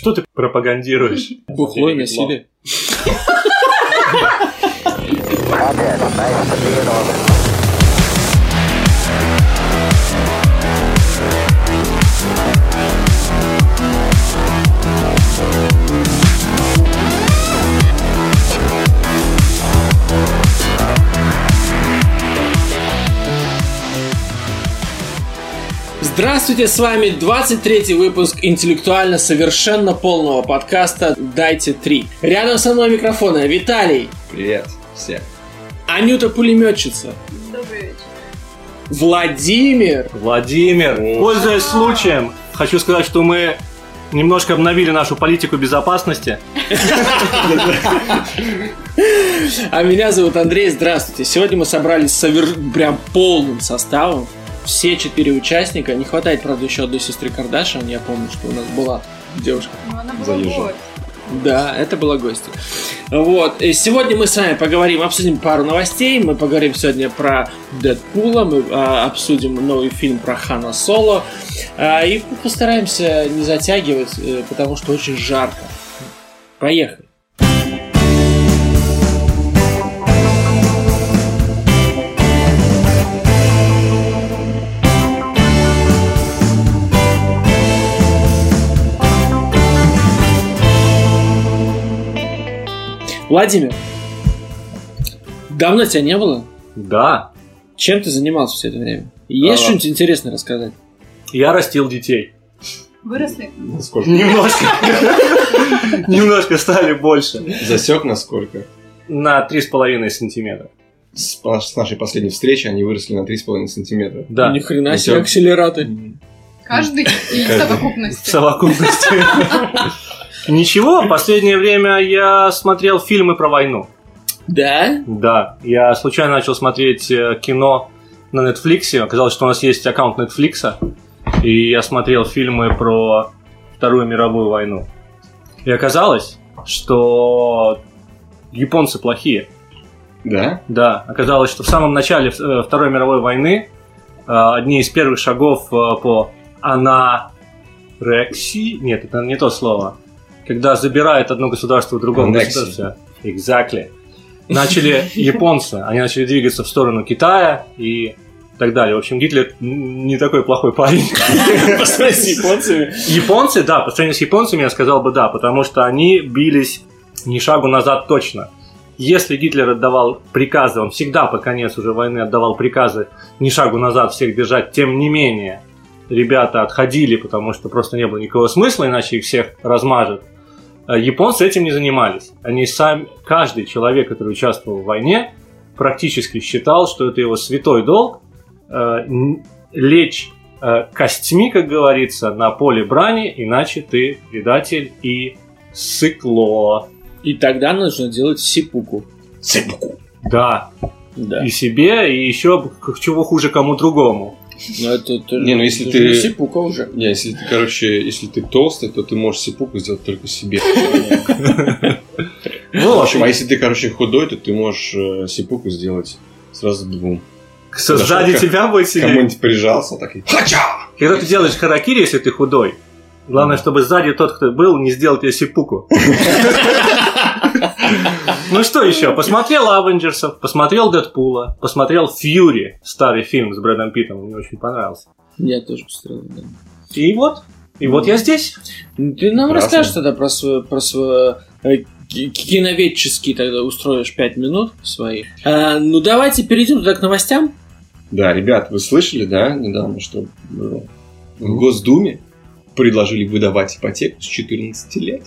Что ты пропагандируешь? Бухло и насилие. Здравствуйте, с вами 23 выпуск интеллектуально совершенно полного подкаста «Дайте три». Рядом со мной микрофона Виталий, Привет всем. Анюта Пулеметчица, Добрый вечер. Владимир, Владимир, пользуясь случаем, хочу сказать, что мы немножко обновили нашу политику безопасности. а меня зовут Андрей. Здравствуйте. Сегодня мы собрались совер- прям полным составом. Все четыре участника. Не хватает, правда, еще одной сестры Кардашин. Я помню, что у нас была девушка. Ну, она была Заезжай. гость. Да, это была гостья. Вот. И сегодня мы с вами поговорим, обсудим пару новостей. Мы поговорим сегодня про Дэдпула, мы а, обсудим новый фильм про Хана Соло. А, и постараемся не затягивать, э, потому что очень жарко. Поехали. Владимир, давно тебя не было? Да, Чем ты занимался все это время? Есть А. что-нибудь интересное рассказать? я растил детей. Выросли? Насколько? Немножко. Немножко стали больше. Засек насколько? На 3,5 сантиметра. С, с нашей последней встречи они выросли на 3,5 сантиметра. Да, Ни хрена себе акселераты. Каждый или в Каждый. в совокупности? Ничего, в последнее время я смотрел фильмы про войну. Да? Да, я случайно начал смотреть э, кино на Netflix. Оказалось, что у нас есть аккаунт Netflix. И я смотрел фильмы про Вторую мировую войну. И оказалось, что японцы плохие. Да? Да, оказалось, что в самом начале э, Второй мировой войны э, одни из первых шагов по анарексии... Нет, это не то слово. Когда забирает одно государство у другого Аннексия. государства. Exactly. Начали японцы, они начали двигаться в сторону Китая и так далее. В общем, Гитлер не такой плохой парень. По сравнению с японцами. Японцы, да, по сравнению с японцами я сказал бы да, потому что они бились ни шагу назад точно. Если Гитлер отдавал приказы, он всегда по конец уже войны отдавал приказы ни шагу назад всех держать, тем не менее ребята отходили, потому что просто не было никакого смысла, иначе их всех размажет. А Японцы этим не занимались. Они сами, каждый человек, который участвовал в войне, практически считал, что это его святой долг э, лечь э, костьми, как говорится, на поле брани, иначе ты предатель и сыкло. И тогда нужно делать сипуку. Да, Да. и себе, и еще чего хуже кому другому. Но это, это- Не, ну если это ты- сипука уже. Не, если ты, короче, если ты толстый, то ты можешь сипуку сделать только себе. В Вот, общем, а если ты, короче, худой, то ты можешь э, сипуку сделать сразу двум. кто сзади тебя будет сидеть. Кому-нибудь прижался, так и... Хача! Когда ты делаешь харакири, если ты худой, главное, чтобы сзади тот, кто был, не сделал тебе сипуку. Ну что еще? Посмотрел Авенджерсов, посмотрел Дэдпула, посмотрел Фьюри, старый фильм с Брэдом Питтом, мне очень понравился. Я тоже посмотрел, да. И вот, и вот я здесь. Ну, Ты нам расскажешь тогда про свой, про свой э, ки- киноведческий тогда устроишь 5 минут своих. А, ну давайте перейдем тогда к новостям. Да, ребят, вы слышали, да, недавно, что в Госдуме предложили выдавать ипотеку с 14 лет?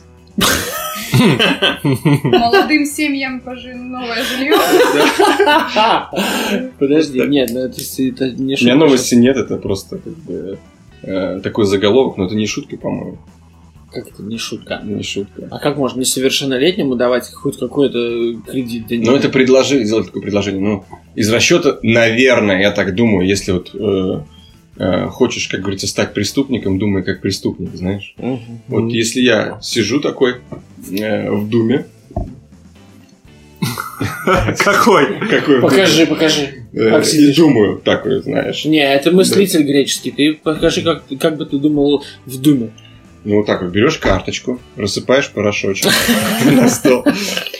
Молодым семьям пожи новое жилье. Подожди, нет, ну это, это не У меня шутка. новости нет, это просто как бы, э, такой заголовок, но это не шутка, по-моему. Как это не шутка? Не шутка. А как можно несовершеннолетнему давать хоть какой-то кредит? денег? Ну, это предложение, сделать такое предложение. Ну, из расчета, наверное, я так думаю, если вот э, э, хочешь, как говорится, стать преступником, думай как преступник, знаешь. Мгм. Вот если я сижу такой э, в Думе. Какой? Какой Покажи, покажи. Э, и думаю, такой, знаешь. Не, это мыслитель греческий. Ты покажи, как, как бы ты думал в Думе. Ну, вот так вот, берешь карточку, рассыпаешь порошочек на стол.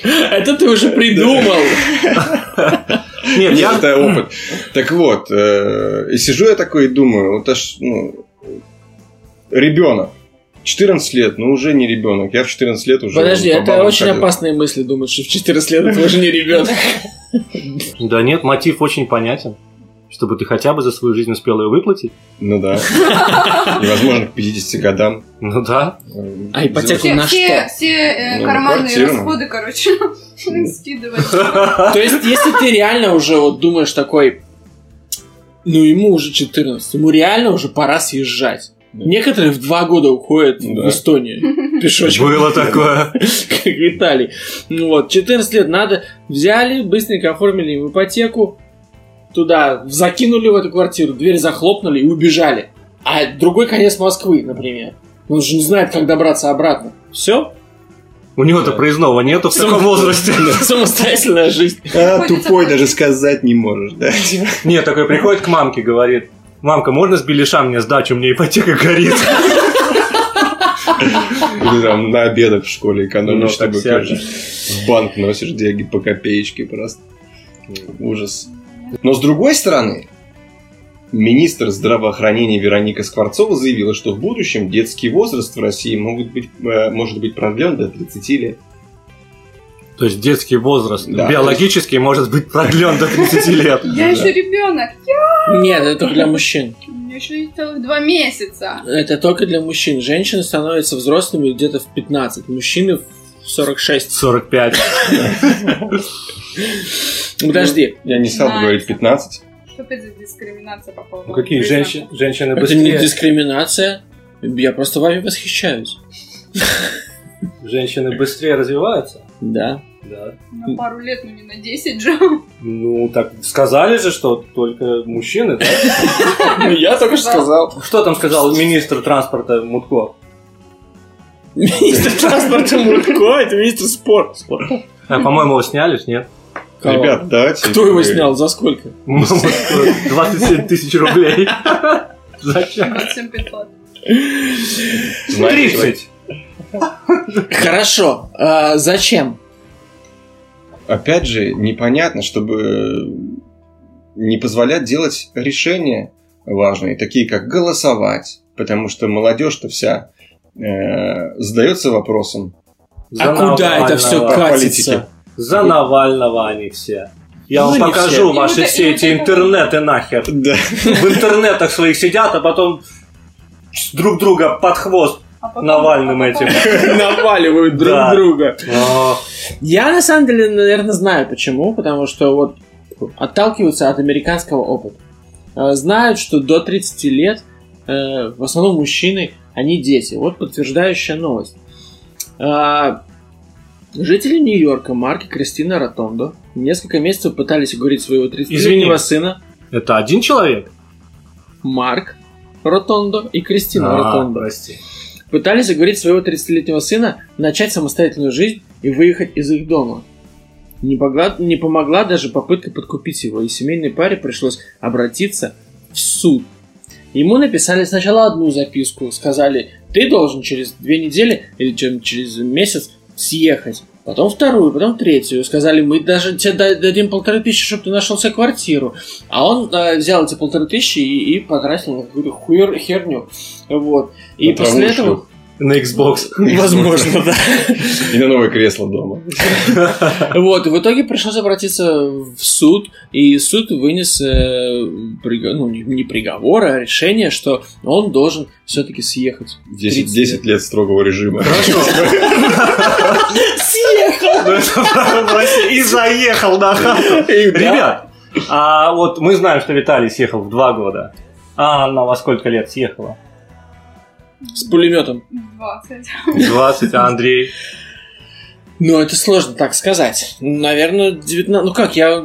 Это ты уже придумал. Нет, Нет, я... это опыт. Так вот, э, и сижу я такой и думаю, вот аж, ну, ребенок. 14 лет, ну уже не ребенок. Я в 14 лет уже... Подожди, по это очень ходил. опасные мысли, думать, что в 14 лет это уже не ребенок. Да нет, мотив очень понятен. Чтобы ты хотя бы за свою жизнь успел ее выплатить. Ну да. Невозможно к 50 годам. Ну да. э, А ипотеку на все, что? все, э, Ну, карманные расходы, короче, скидывать. То есть, если ты реально уже вот думаешь такой, ну ему уже 14, ему реально уже пора съезжать. Да. Некоторые в два года уходят Да. в Эстонию пешочком. Было такое. как Виталий. Ну вот, 14 лет надо, взяли, быстренько оформили им ипотеку, туда закинули в эту квартиру, дверь захлопнули и убежали. А другой конец Москвы, например. Он же не знает, как добраться обратно. Все? У него-то проездного нету в таком возрасте. Самостоятельная жизнь. А, тупой даже сказать не можешь, да? Нет, такой приходит к мамке, говорит, мамка, можно с беляша мне сдачу, мне ипотека горит. Или там на обедах в школе Ну, экономишь, так чтобы в банк носишь деньги по копеечке просто. Ужас. Но с другой стороны, министр здравоохранения Вероника Скворцова заявила, что в будущем детский возраст в России могут быть, э, может быть продлен до 30 лет. То есть детский возраст Да. биологически может быть продлен до 30 лет. Я еще ребенок, Нет, это только для мужчин. мне еще есть целых два месяца. Это только для мужчин. Женщины становятся взрослыми где-то в 15, мужчины в 46. 45. Подожди, Я не стал бы говорить 15. Что опять за дискриминация по поводу Ну какие женщины, женщины это не быстрее, дискриминация. Я просто вами восхищаюсь. женщины быстрее развиваются? Да. Да. На пару лет, ну не на 10 же. Ну, так сказали же, что только мужчины, да? Ну, я только что сказал. Что там сказал министр транспорта Мутко? Министр транспорта Мурко, это министр спорта. А, по-моему, его сняли, нет? Кого? Ребят, давайте... Кто его снял? За сколько? 27 тысяч рублей. Зачем? 27 500. Знаете, 30. Хорошо. А зачем? опять же, непонятно, чтобы не позволять делать решения важные, такие как голосовать, потому что молодежь-то вся э, задается вопросом. За А куда это все катится? За Навального они все. Я Ну, вам покажу все. ваши И все это- эти и это- интернеты нахер. Да. В интернетах своих сидят, а потом друг друга под хвост А потом- Навальным а потом- этим. Наваливают друг Да. друга. О, Я на самом деле, наверное, знаю почему. Потому что вот отталкиваются от американского опыта. Э, Знают, что до 30 лет э, в основном мужчины, они дети. Вот подтверждающая новость. Жители Нью-Йорка Марк и Кристина Ротондо несколько месяцев пытались уговорить своего 30-летнего Извини. сына Это один человек? Марк Ротондо и Кристина А, Ротондо. прости. Пытались уговорить своего 30-летнего сына начать самостоятельную жизнь и выехать из их дома. Не, погла- не помогла даже попытка подкупить его, и семейной паре пришлось обратиться в суд. Ему написали сначала одну записку, сказали, ты должен через две недели или чем- через месяц съехать. Потом вторую, потом третью. Сказали, мы даже тебе да- дадим полторы тысячи, чтобы ты нашел себе квартиру. А он э, взял эти полторы тысячи и, и потратил на какую-то хуер- херню. Вот. И На после травушку. этого... На Xbox. Возможно, да. И на новое кресло дома. Вот, и в итоге пришлось обратиться в суд, и суд вынес, э, ну, не, приговор, а решение, что он должен все-таки съехать. 10, 30 10 лет строгого режима. Съехал! И заехал на хату. Ребят, а вот мы знаем, что Виталий съехал в два года. А Анна во сколько лет съехала? С пулеметом. 20. 20, а Андрей? Ну, это сложно так сказать. Наверное, 19... Ну как, я...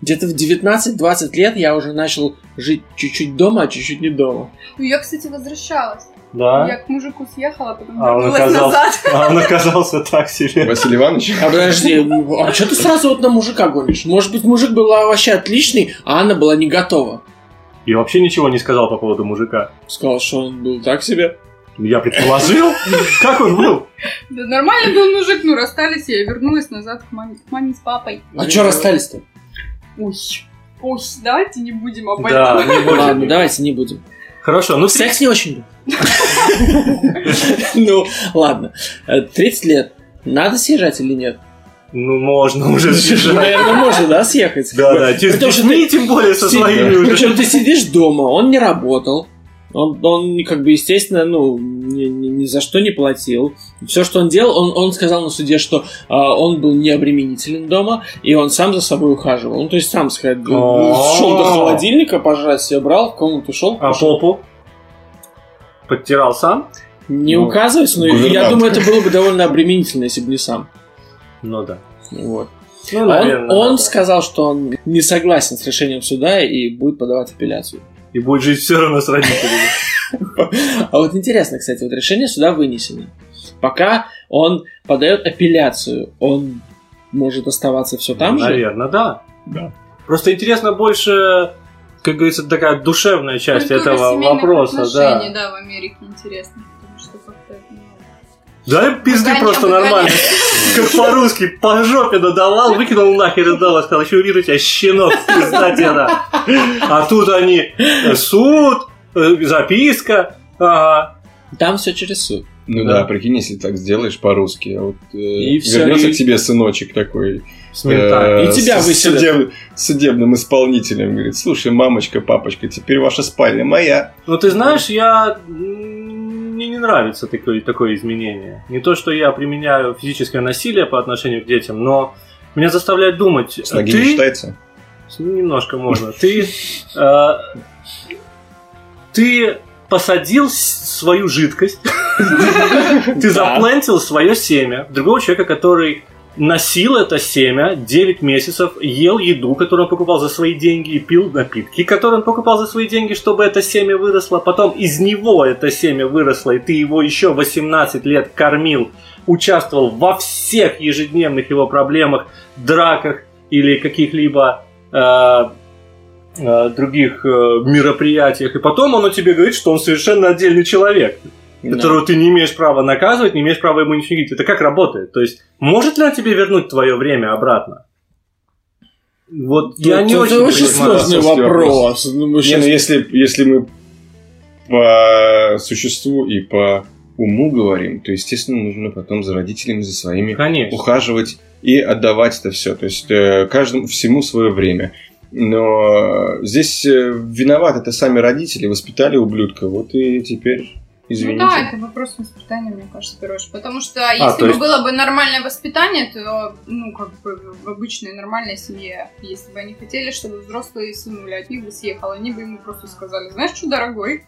Где-то в 19-20 лет я уже начал жить чуть-чуть дома, а чуть-чуть не дома. Ну, я, кстати, возвращалась. Да? Я к мужику съехала, потом А он вернулась оказался, назад. а он оказался так себе. Василий Иванович? А подожди, а что ты сразу вот на мужика гонишь? Может быть, мужик был вообще отличный, а Анна была не готова. И вообще ничего не сказал по поводу мужика. Сказал, что он был так себе. Я предположил. Как он был? Да нормальный был мужик, ну расстались, я вернулась назад к маме, к маме с папой. А что расстались-то? Ой, ой, давайте не будем об Да, этом. не будем. Ладно, давайте не будем. Хорошо, ну Секс не очень был. Ну, ладно. Э, 30 лет. Надо съезжать или нет? Ну, можно уже съезжать. Наверное, можно, да, съехать? Да, да, с детьми, тем более со своими уже. Причем ты сидишь дома, он не работал. Он, он как бы, естественно, ну, ни, ни- ни за что не платил. Все, что он делал, он, он сказал на суде, что а, он был необременителен дома, и он сам за собой ухаживал. Ну, то есть сам сходил, шел до холодильника, пожрать себе брал, в комнату шел. А попу? Подтирал сам? Не Ну, указывать, но я думаю, это было бы довольно обременительно, если бы не сам. Ну да. Вот. Ну, А он, наверное, он да. сказал, что он не согласен с решением суда и будет подавать апелляцию. И будет жить все равно с родителями. А вот интересно, кстати, вот решение суда вынесено. Пока он подает апелляцию, он может оставаться все там же? Наверное, да. Да. Просто интересно больше, как говорится, такая душевная часть Культура этого вопроса, да. да, в Америке интересно, потому что Да, пизды просто обгоня- нормально. Как по-русски, по жопе надавал, выкинул нахер и дал, сказал, еще вижу тебя, щенок, пизда тебе. А тут они, э, суд, э, записка, ага. Там все через суд. Ну Да. да, прикинь, если так сделаешь по-русски, а вот э, И вернется и- к тебе сыночек такой С э, И тебя с выселят. судеб- судебным исполнителем, говорит, слушай, мамочка, папочка, теперь ваша спальня моя. Ну, ты знаешь, я... нравится такое, такое изменение. Не то, что я применяю физическое насилие по отношению к детям, но меня заставляет думать. С ноги ты... не считается? Немножко можно. Ты... э, Ты посадил свою жидкость, ты заплантил свое семя другого человека, который носил это семя 9 месяцев, ел еду, которую он покупал за свои деньги, и пил напитки, которые он покупал за свои деньги, чтобы это семя выросло. Потом из него это семя выросло, и ты его еще 18 лет кормил, участвовал во всех ежедневных его проблемах, драках или каких-либо э, э, других э, мероприятиях. И потом он о тебе говорит, что он совершенно отдельный человек которого ты не имеешь права наказывать, не имеешь права ему ничего говорить. Это как работает? То есть, может ли он тебе вернуть твое время обратно? Вот я Тут- не тут очень, сложный вопрос. Ну, мы Не, щас- ну если, если мы по существу и по уму говорим, то, естественно, нужно потом за родителями, за своими Конечно. ухаживать и отдавать это все. То есть э, каждому всему свое время. Но здесь э, виноваты это сами родители, воспитали ублюдка, вот и теперь извините. Ну да, это вопрос воспитания, мне кажется, очередь. Потому что если А, то бы есть- было бы нормальное воспитание, то, ну, как бы в обычной нормальной семье, если бы они хотели, чтобы взрослые сынули от них бы съехал, они бы ему просто сказали, знаешь что, дорогой,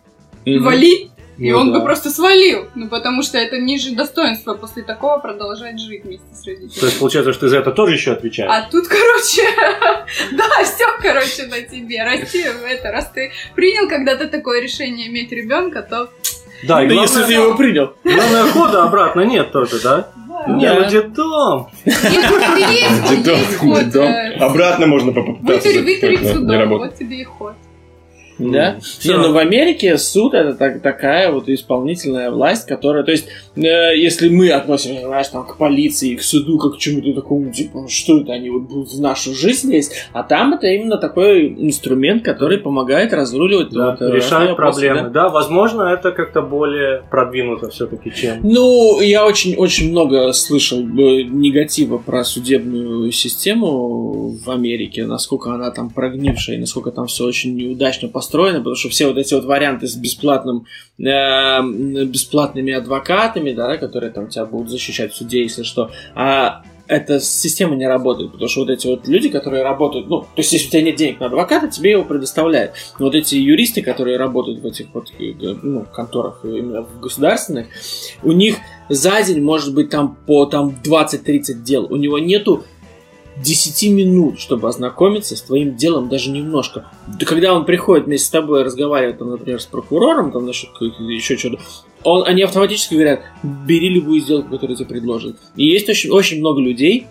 Мгм. вали, и Ну он да. бы просто свалил. Ну, потому что это ниже достоинства после такого продолжать жить вместе с То родителями. есть, получается, что ты за это тоже еще отвечаешь? А тут, короче, да, все, короче, на тебе. Расти это, раз ты принял когда-то такое решение иметь ребенка, то да, и главное, если ты его принял. главное, хода обратно нет тоже, да? Не, ну детдом. Дедом. э, Обратно можно попытаться. Не судом, работает. вот тебе и ход. Да? Всё. Не, ну в Америке суд это так- такая вот исполнительная власть, которая, то есть, э, если мы относимся, знаешь, там, к полиции, к суду, как к чему-то такому, типа, ну, что это они вот будут в нашу жизнь лезть, а там это именно такой инструмент, который помогает разруливать Да, вот, э, вопросы, проблемы. да. Да, возможно, это как-то более продвинуто все-таки, чем... Ну, я очень, очень много слышал э, негатива про судебную систему в Америке, насколько она там прогнившая, насколько там все очень неудачно построено, потому что все вот эти вот варианты с бесплатным, э, бесплатными адвокатами, да, которые там тебя будут защищать в суде, если что, а эта система не работает, потому что вот эти вот люди, которые работают, ну, то есть если у тебя нет денег на адвоката, тебе его предоставляют. Но вот эти юристы, которые работают в этих вот э, ну, конторах э, именно в государственных, у них за день может быть там по там 20-30 дел. У него нету 10 минут, чтобы ознакомиться с твоим делом даже немножко. Да когда он приходит вместе с тобой разговаривать, там, например, с прокурором, там, насчет еще что-то, он, они автоматически говорят, бери любую сделку, которую тебе предложат. И есть очень, очень много людей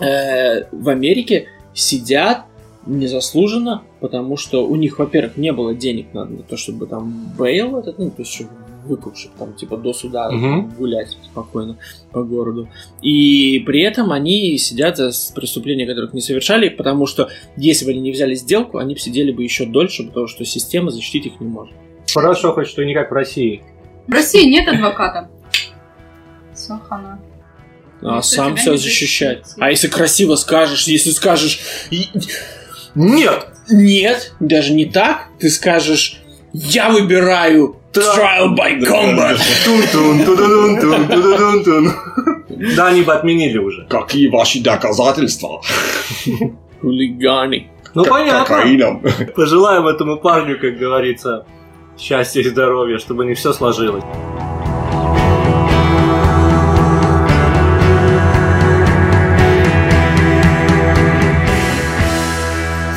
э, в Америке сидят незаслуженно, потому что у них, во-первых, не было денег на то, чтобы там бейл этот, ну, то есть, выкупших, там, типа, до суда Мгм. гулять спокойно по городу. И при этом они сидят за с- преступления, которых не совершали, потому что если бы они не взяли сделку, они бы сидели бы еще дольше, потому что система защитить их не может. Хорошо, хоть что не как в России. В России нет адвоката. Сахана. А Никто сам не защищать. А если красиво скажешь, если скажешь «И- Нет! нет, даже не так, ты скажешь я выбираю trial by combat. Да, они бы отменили уже. Какие ваши доказательства? Хулиганы. Ну, понятно. Кокаином. Пожелаем этому парню, как говорится, счастья и здоровья, чтобы не все сложилось.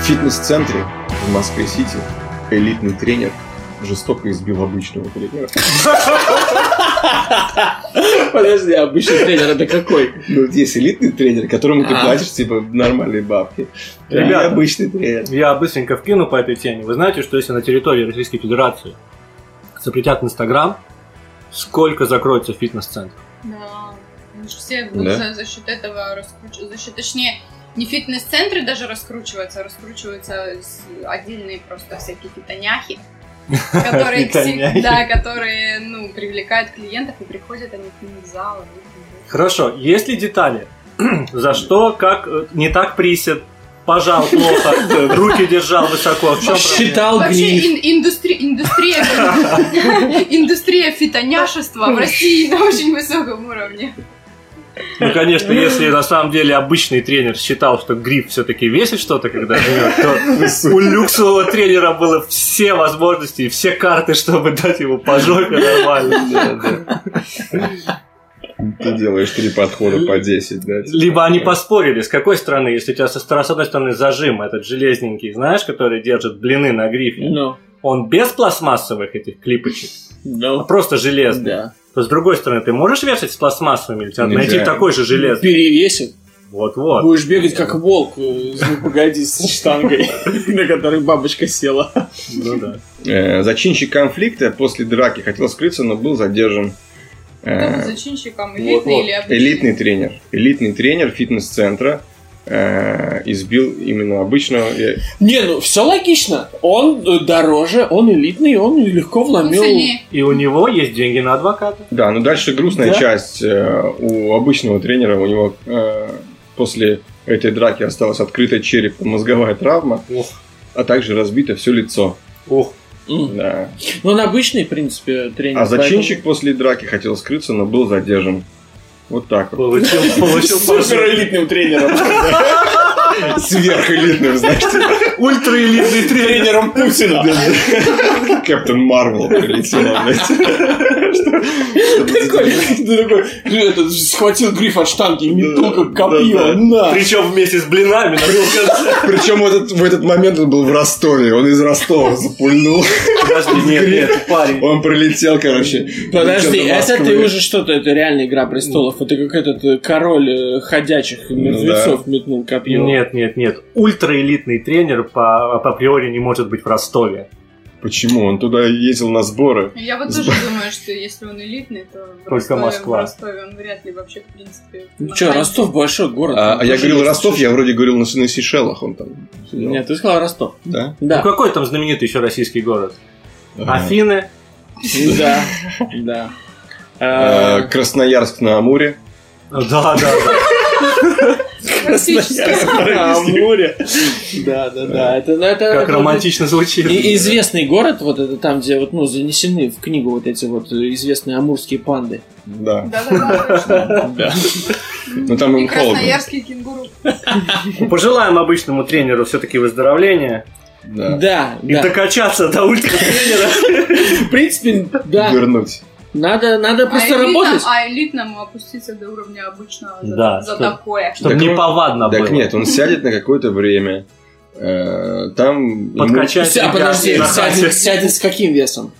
В фитнес-центре в Москве-Сити элитный тренер жестоко избил обычного тренера. Подожди, обычный тренер это какой? Ну, есть элитный тренер, которому ты А. платишь, типа, нормальные бабки. Ребята. обычный тренер. Я быстренько вкину по этой теме. Вы знаете, что если на территории Российской Федерации запретят Инстаграм, сколько закроется фитнес-центр? Да. Все Да. за, счет этого счет, точнее, не фитнес-центры даже раскручиваются, а раскручиваются отдельные просто всякие фитоняхи. Которые, Фитоняхи. да, которые, ну, привлекают клиентов и приходят они к ним в зал. Хорошо, есть ли детали? За что, как, э, не так присед, пожал плохо, руки держал высоко, в чем? Считал Вообще ин- индустри- индустрия, индустрия фитоняшества в России на очень высоком уровне. Ну, конечно, если на самом деле обычный тренер считал, что гриф все-таки весит что-то, когда жмет, то у люксового тренера было все возможности и все карты, чтобы дать ему по жопе нормально. Ты делаешь три подхода по 10, да? Либо они поспорили, с какой стороны, если у тебя со стороны, с одной стороны зажим этот железненький, знаешь, который держит блины на грифе, Ну, он без пластмассовых этих клипочек, а ну, просто железный. да. То с другой стороны, ты можешь вешать с пластмассовыми, или Нельзя. найти такой же железный? Перевесит. Вот-вот. Будешь бегать как волк, э, погоди, с штангой, на которой бабочка села. Ну да. Э, Зачинщик конфликта после драки хотел скрыться, но был задержан. Э, зачинщиком? Элитный или обычный? Элитный тренер. Элитный тренер фитнес-центра э, избил именно обычного. Не, ну все логично. Он э, дороже, он элитный, он легко вломил. И у него есть деньги на адвоката. Да, но дальше грустная Да? часть. э, У обычного тренера у него э, после этой драки осталась открытая черепно-мозговая травма, Ух, а также разбито все лицо. М. Да. Ну, он обычный, в принципе, тренер. А зачинщик после драки хотел скрыться, но был задержан. Вот так вот. Получил, получил по жопе. суперэлитным тренером. Сверхэлитным, знаешь, Ультраэлитный тренер. Тренером Путина. Капитан Марвел прилетела, блядь. Такой, схватил гриф от штанги и метнул как копье. Причем вместе с блинами. Причем в этот, в этот момент он был в Ростове. Он из Ростова запульнул. Подожди, нет, нет, парень. Он прилетел, короче. Подожди, это ты уже что-то, это реальная игра престолов. Это как этот э, король э, ходячих мертвецов метнул копье. Нет, нет, нет. Ультраэлитный тренер по, по априори не может быть в Ростове. Почему? Он туда ездил на сборы. Я вот тоже думаю, что если он элитный, то в Только Ростове, Москва. в Ростове он вряд ли вообще, в принципе... Ну что, Ростов большой город. А, а я говорил Ростов, я вроде говорил на, на Сейшелах он там сидел. Нет, ты сказал Ростов. Да? Ну Да. какой там знаменитый еще российский город? Ага. Афины. Да. Да. Э, Красноярск на Амуре. Да, да, да. Практически. А, море. Да, да, да. Это, ну, это, Как это романтично звучит. и- известный город, вот это там, где вот, ну, занесены в книгу вот эти вот известные амурские панды. Да. Да. Но там им холодно. красноярский кенгуру. Пожелаем обычному тренеру все-таки выздоровления Да. Да, и да. докачаться до ультратренера. В принципе, да. Вернуть. Надо, надо просто а, работать. а элитному опуститься до уровня обычного за, Да, за что- такое. Чтобы Так он- неповадно было. Так нет, он сядет на какое-то время. Э, Там ему- Подкачать А подожди, сядет, сядет с каким весом?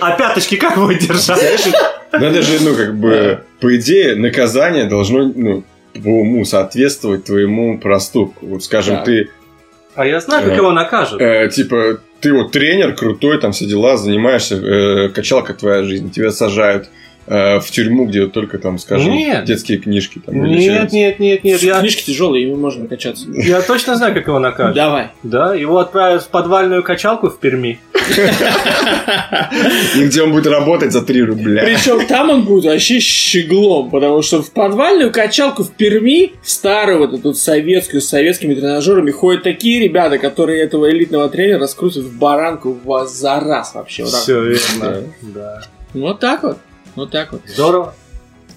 А пяточки как будет держать? Надо же, ну, как бы, по идее, наказание должно, ну, по уму соответствовать твоему проступку. Вот, скажем, ты А я знаю, как Э, его накажут. Э, типа, ты вот тренер крутой, там все дела, занимаешься, э, качалка твоя жизнь, тебя сажают э, в тюрьму, где только там, скажем, Нет. детские книжки. Там, Нет, нет, нет, нет, я, Книжки тяжелые, ими можно качаться. я точно знаю, как его накажут. Давай. Да, его отправят в подвальную качалку в Перми. И где он будет работать за 3 рубля. Причем там он будет вообще щеглом, потому что в подвальную качалку в Перми, в старую вот эту советскую, с советскими тренажерами, ходят такие ребята, которые этого элитного тренера раскрутят в баранку в- за раз вообще. Вот. Все верно. Да. Вот так вот. Вот так вот. Здорово.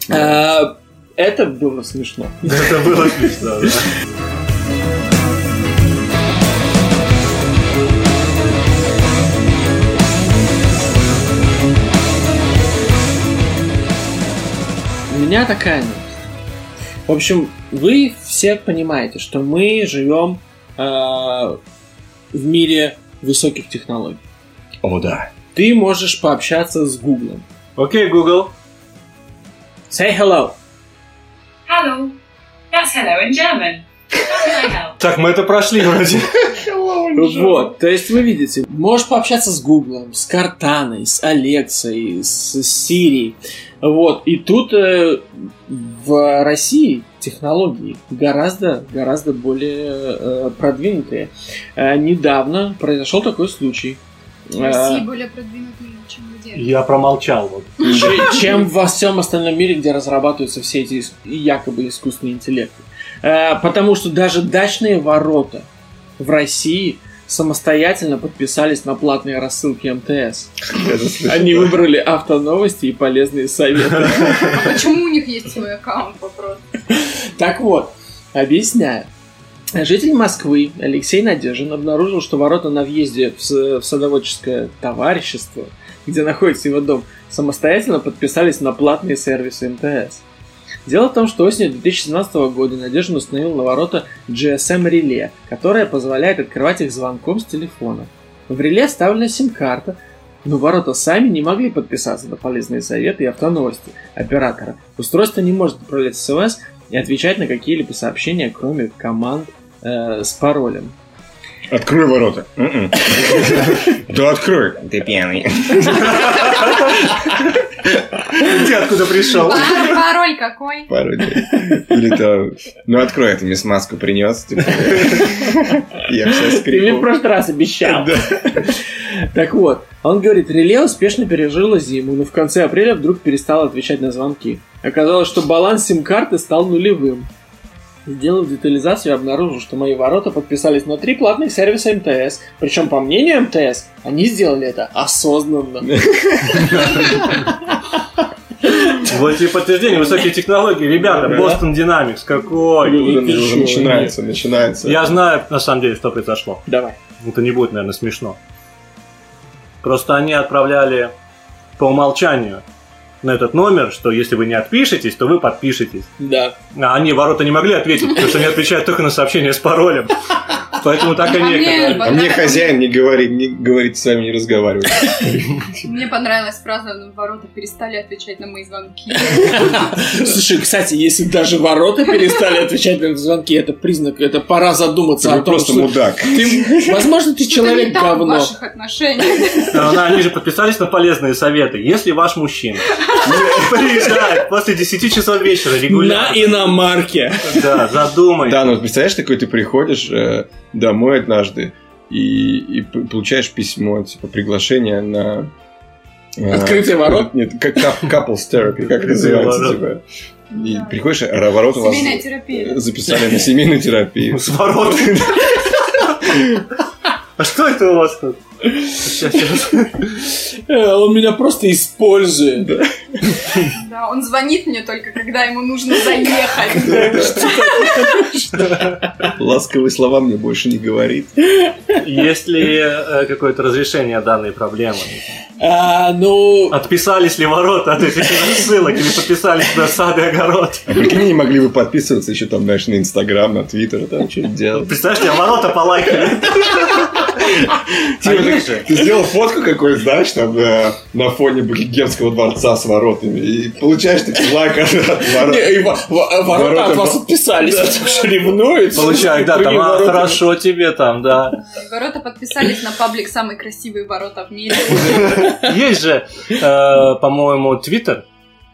А, Это было смешно. Это было смешно, да. У меня такая новость. В общем, вы все понимаете, что мы живем э, в мире высоких технологий. О, да. Ты можешь пообщаться с Гуглом. Окей, Google. Say hello. Hello. That's hello in German. How can I help? Так, мы это прошли вроде. Вот, то есть вы видите, можешь пообщаться с Гуглом, с Картаной, с Алексой, с Siri. Вот, и тут э, в России технологии гораздо, гораздо более э, продвинутые. Э, недавно произошел такой случай. В Э, России более продвинутые, чем. Я промолчал. Вот. Че- чем во всем остальном мире, где разрабатываются все эти якобы искусственные интеллекты. Э, Потому что даже дачные ворота в России самостоятельно подписались на платные рассылки МТС. Они выбрали автоновости и полезные советы. А почему у них есть свой аккаунт, вопрос? Так вот, объясняю. Житель Москвы Алексей Надежин обнаружил, что ворота на въезде в садоводческое товарищество, где находится его дом, самостоятельно подписались на платные сервисы МТС. Дело в том, что осенью 2017 года Надежин установил на ворота GSM-реле, которое позволяет открывать их звонком с телефона. В реле вставлена сим-карта, но ворота сами не могли подписаться на полезные советы и автоновости оператора. Устройство не может отправлять смс и отвечать на какие-либо сообщения, кроме команд э, с паролем. Открой ворота. М-м. Да открой. Ты пьяный. Ты откуда пришел? Пароль, пароль какой? Дней. Или там, ну открой, ты мне смазку принес. типа. Я все Ты мне в скрипу. прошлый раз обещал. Так вот, он говорит, реле успешно пережило зиму, но в конце апреля вдруг перестал отвечать на звонки. Оказалось, что баланс сим-карты стал нулевым. Сделав детализацию, я обнаружил, что мои ворота подписались на три платных сервиса МТС. Причем, по мнению МТС, они сделали это осознанно. Вот тебе подтверждение высокие технологии. Ребята. Boston Dynamics, какой? Чё, начинается, начинается. Я знаю, на самом деле, что произошло. Давай. Это не будет, наверное, смешно. Просто они отправляли по умолчанию на этот номер, что если вы не отпишетесь, то вы подпишетесь. Да. А они ворота не могли ответить, потому что они отвечают только на сообщения с паролем. Поэтому так А мне- экономят. А мне хозяин не говорит, не говорит, с вами не разговаривает. Мне понравилась фраза «Ну, «Ворота перестали отвечать на мои звонки». Слушай, кстати, если даже ворота перестали отвечать на звонки, это признак, это пора задуматься о том, просто что мудак. ты, возможно, ты человек говно. ваших отношениях. Но она- Они же подписались на полезные советы. Если ваш мужчина приезжает после 10 часов вечера На регулярно, иномарке. да, задумай. Да, ну представляешь, такой ты приходишь э, домой однажды и, и получаешь письмо, типа приглашение на... э, Открытие ворот? Нет, как couples therapy, как это называется, ворот. типа. И Да. приходишь, а ворота вас Семейная терапия. записали на семейную терапию. С ворот. А что это у вас тут? Сейчас, сейчас. Э, Он меня просто использует. Да, он звонит мне только, когда ему нужно заехать. Ласковые слова мне больше не говорит. Есть ли э, какое-то разрешение данной проблемы? А, ну, Отписались ли ворота от этих рассылок или подписались на сад и огород? А прикинь, они могли бы подписываться еще там, знаешь, на Инстаграм, на Твиттер, там что-нибудь делать. Представляешь, тебя ворота полайкали. А есть же. Ты сделал фотку какой-то, знаешь, там э, на фоне Букингемского дворца с воротами. И получаешь такой лайк от во- Ворота от вас отписались, потому что ревнуют. Получай, да, там, а, хорошо тебе там, да. Ворота подписались на паблик «Самые красивые ворота в мире». Есть же, э, по-моему, твиттер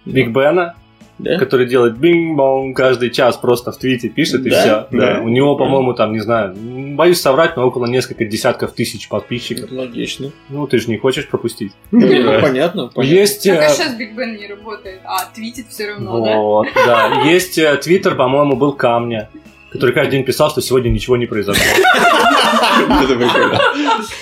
Биг Бена, Да? который делает bing-bong каждый час просто в твите пишет и Да? все. Да. У него, по-моему, там, не знаю, боюсь соврать, но около несколько десятков тысяч подписчиков. Это Логично. Ну, ты же не хочешь пропустить. Ну, понятно, понятно. Есть... Э, сейчас Биг Бен не работает, а твитит все равно, да? Вот, да. Есть э, твиттер, по-моему, был Камня, который каждый день писал, что сегодня ничего не произошло.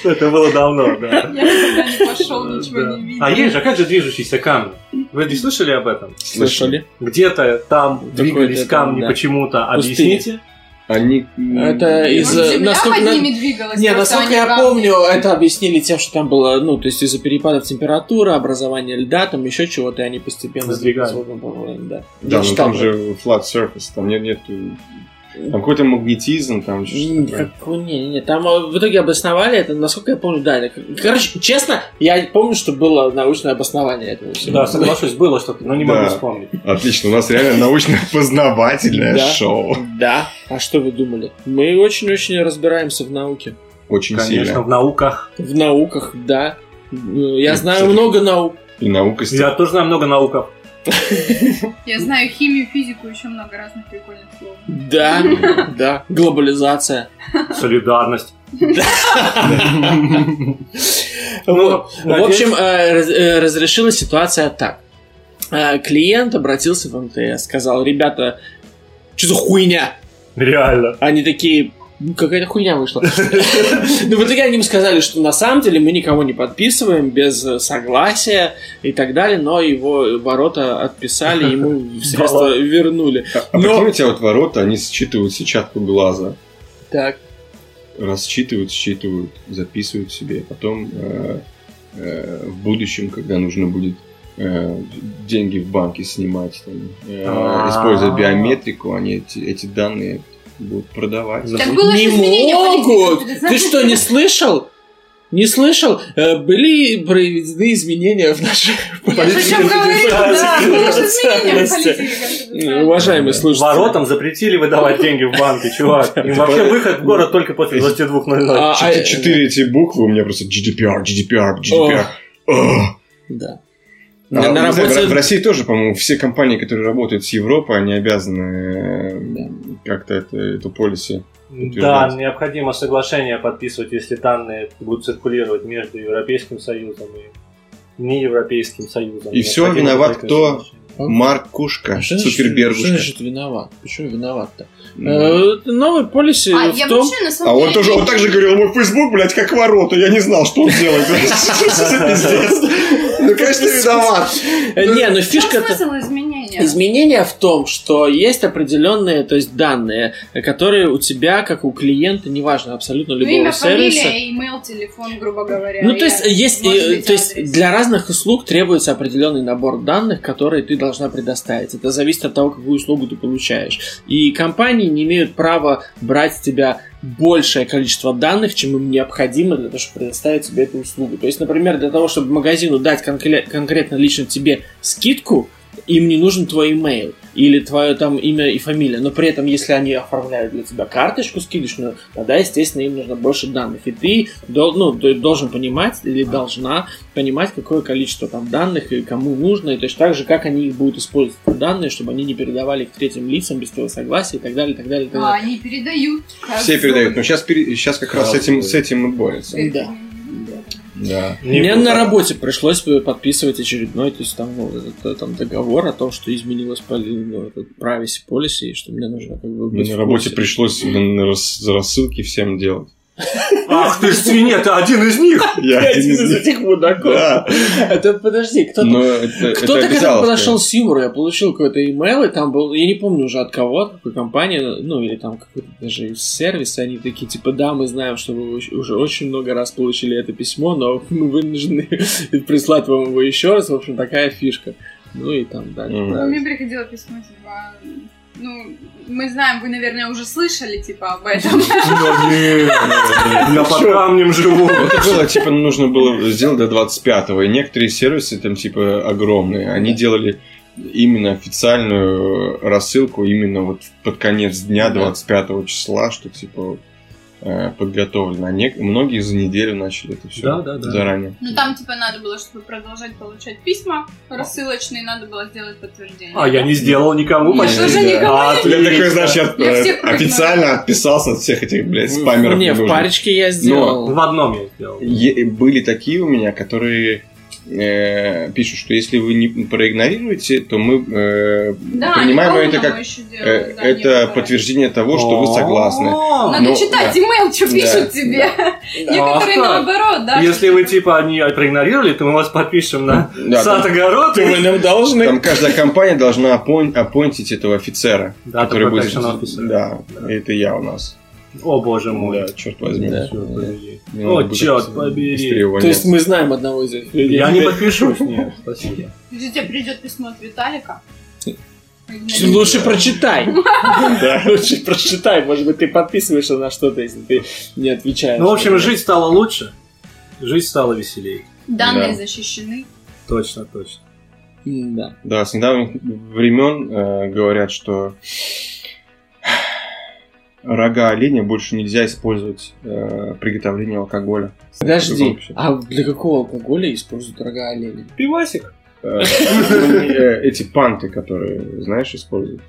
Это было давно, да. Я никогда не пошел, ничего не видел. А есть же, а как же движущиеся камни? Вы не слышали об этом? Слышали? Где-то там двигались камни почему-то. Объясните? Они... Это из- Может, земля насколько под на- ними двигалась? Не, просто насколько я равные? помню, это объяснили тем, что там было, ну, то есть из-за перепадов температуры, образования льда, там еще чего-то, и они постепенно Сдвигали. свободно плавали, да. Да, Я ну там же flat surface, там нет, нет там какой-то магнетизм, там что-то такое. Не, не, там э, в итоге обосновали это, насколько я помню, да. Короче, честно, я помню, что было научное обоснование этого всего. Да, соглашусь, было что-то, но не могу вспомнить. Отлично, у нас реально научно-познавательное Да. шоу. Да. А что вы думали? Мы очень-очень разбираемся в науке. Очень Конечно, сильно. в науках. В науках, да. Э, Я знаю много наук. И наука Я тоже знаю много науков. Я знаю химию, физику, еще много разных прикольных слов. Да, да. Глобализация. Солидарность. Вот. В надеюсь- общем, э, э, разрешилась ситуация так. Э, Клиент обратился в МТС, сказал, ребята, что за хуйня? Реально. Они такие, «Ну, какая-то хуйня вышла. Ну, в итоге они им сказали, что на самом деле мы никого не подписываем без э, согласия и так далее, но его ворота отписали, ему средства вернули. А, а Но- прикинь, у тебя вот ворота, они считывают сетчатку глаза. Так. Раз считывают, записывают себе. Потом э, э, в будущем, когда нужно будет деньги в банке снимать, там, используя биометрику, они эти, эти данные будут продавать. Да. Так было Не могут! Ты что, не слышал? Не слышал? Э, Были проведены изменения в нашей да, политике. Э, Уважаемые слушатели. Воротам запретили выдавать деньги в банке, чувак. Им вообще выход в город только после 22.00. А, а, Четыре, четыре эти буквы у меня просто GDPR, GDPR, GDPR. Ugh. А, На, на знаю, работе... в, России тоже, по-моему, все компании, которые работают с Европой, они обязаны как-то это, эту полиси. Да, необходимо соглашение подписывать, если данные будут циркулировать между Европейским Союзом и неевропейским Союзом. И Необходимо виноват кто? Маркушка, А что значит- Что Супербергушка. значит виноват? Почему виноват-то? Ну. Э, Новый полиси А, в я том... вообще на А он тоже, он также говорил, мой Facebook, блядь, как ворота, я не знал, что он делает. Что пиздец? Ну, конечно, виноват. Э, Не, ну фишка-то... изменения? Изменение в том, что есть определенные, то есть данные, которые у тебя, как у клиента, неважно, абсолютно Ну, любого имя, сервиса. фамилия, имейл, телефон, грубо говоря. Ну, то есть, есть, э, быть, то есть для разных услуг требуется определенный набор данных, которые ты должна предоставить. Это зависит от того, какую услугу ты получаешь. И компании не имеют права брать с тебя большее количество данных, чем им необходимо для того, чтобы предоставить тебе эту услугу. То есть, например, для того, чтобы магазину дать конкре- конкретно лично тебе скидку, им не нужен твой имейл или твое там имя и фамилия. Но при этом, если они оформляют для тебя карточку скидочную, тогда, естественно, им нужно больше данных. И ты, дол- ну, ты должен понимать или должна понимать, какое количество там данных и кому нужно, и точно так же, как они их будут использовать, эти данные, чтобы они не передавали их третьим лицам без твоего согласия и так далее, и так далее, и так А, далее. они передают. Все передают. Но сейчас, сейчас как раз с этим, с этим и борются. Да. Да. Не Мне было. на работе пришлось подписывать очередной, то есть там, ну, это- там договор о том, что изменилось поли- ну, privacy policy, и что мне нужно как бы Мне на работе пришлось рассылки всем делать. Ах ты ж свинья, ты один из них! Я Один из этих мудаков. Да. Это подожди, кто-то Кто-то к этому подошел с юмором, я получил какой-то имейл, и там был, я не помню уже от кого, от какой компании, ну или там какой-то даже из сервиса, они такие, типа, да, мы знаем, что вы уже очень много раз получили это письмо, но мы вынуждены прислать вам его еще раз, в общем, такая фишка. Ну и там дальше. Ну. Мне приходило письмо, типа, ну, мы знаем, вы, наверное, уже слышали, типа, об этом. Я под камнем живу. Это было, типа, нужно было сделать до 25-го. И некоторые сервисы там, типа, огромные. Они делали именно официальную рассылку именно вот под конец дня, 25 числа, что, типа, подготовлено. А не- многие за неделю начали это все Да, да, да. заранее. Ну, там, типа, надо было, чтобы продолжать получать письма рассылочные, надо было сделать подтверждение. А я не сделал никому Я почти. тоже никому А, не. Я такой, знаешь, я, Я э, всех официально отписался от всех этих, блядь, спамеров. Не, в ненужных. парочке я сделал. В одном я сделал. Е- были такие у меня, которые э, пишут, что если вы не проигнорируете, то мы э, Да, принимаем это как э, делают, да, это некоторые. подтверждение того, что вы согласны. Надо Ну, читать да. имейл, что Да. пишут тебе. Некоторые наоборот, да. Если вы типа- они проигнорировали, то мы вас подпишем на Да, сад огород. Вы нам должны. там каждая компания должна аппон- аппонтить этого офицера, Да, который будет... Да, это я у нас. О боже мой. Да, черт возьми. Да. Чёрт побери. О, черт побери. То есть мы знаем одного из этих людей. Я не подпишусь, нет, спасибо. Если тебе придет письмо от Виталика. Лучше прочитай. Да. Лучше прочитай. Может быть, ты подписываешься на что-то, если ты не отвечаешь. Ну, в общем, жить стало лучше. Жизнь стала веселее. Данные Да. защищены. Точно, точно. Да. Да, с недавних времен э, говорят, что рога оленя больше нельзя использовать э, при приготовлении алкоголя. Подожди, а для какого алкоголя используют рога оленя? Пивасик. Э, э, Эти панты, которые, знаешь, используют.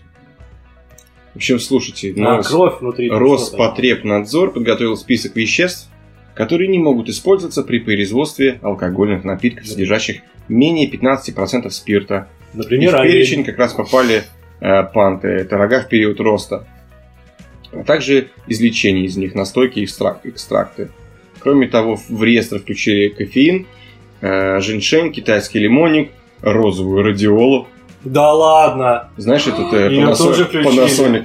В общем, слушайте, А, новость. кровь внутри. Роспотребнадзор подготовил список веществ, которые не могут использоваться при производстве алкогольных напитков, содержащих менее 15% спирта. И Например, в олень. перечень как раз попали э, панты, это рога в период роста, а также извлечение из них, настойки и экстрак- экстракты. Кроме того, в реестр включили кофеин, э, женьшень, китайский лимонник, розовую радиолу. Да ладно. Знаешь, этот э, Её Panasonic-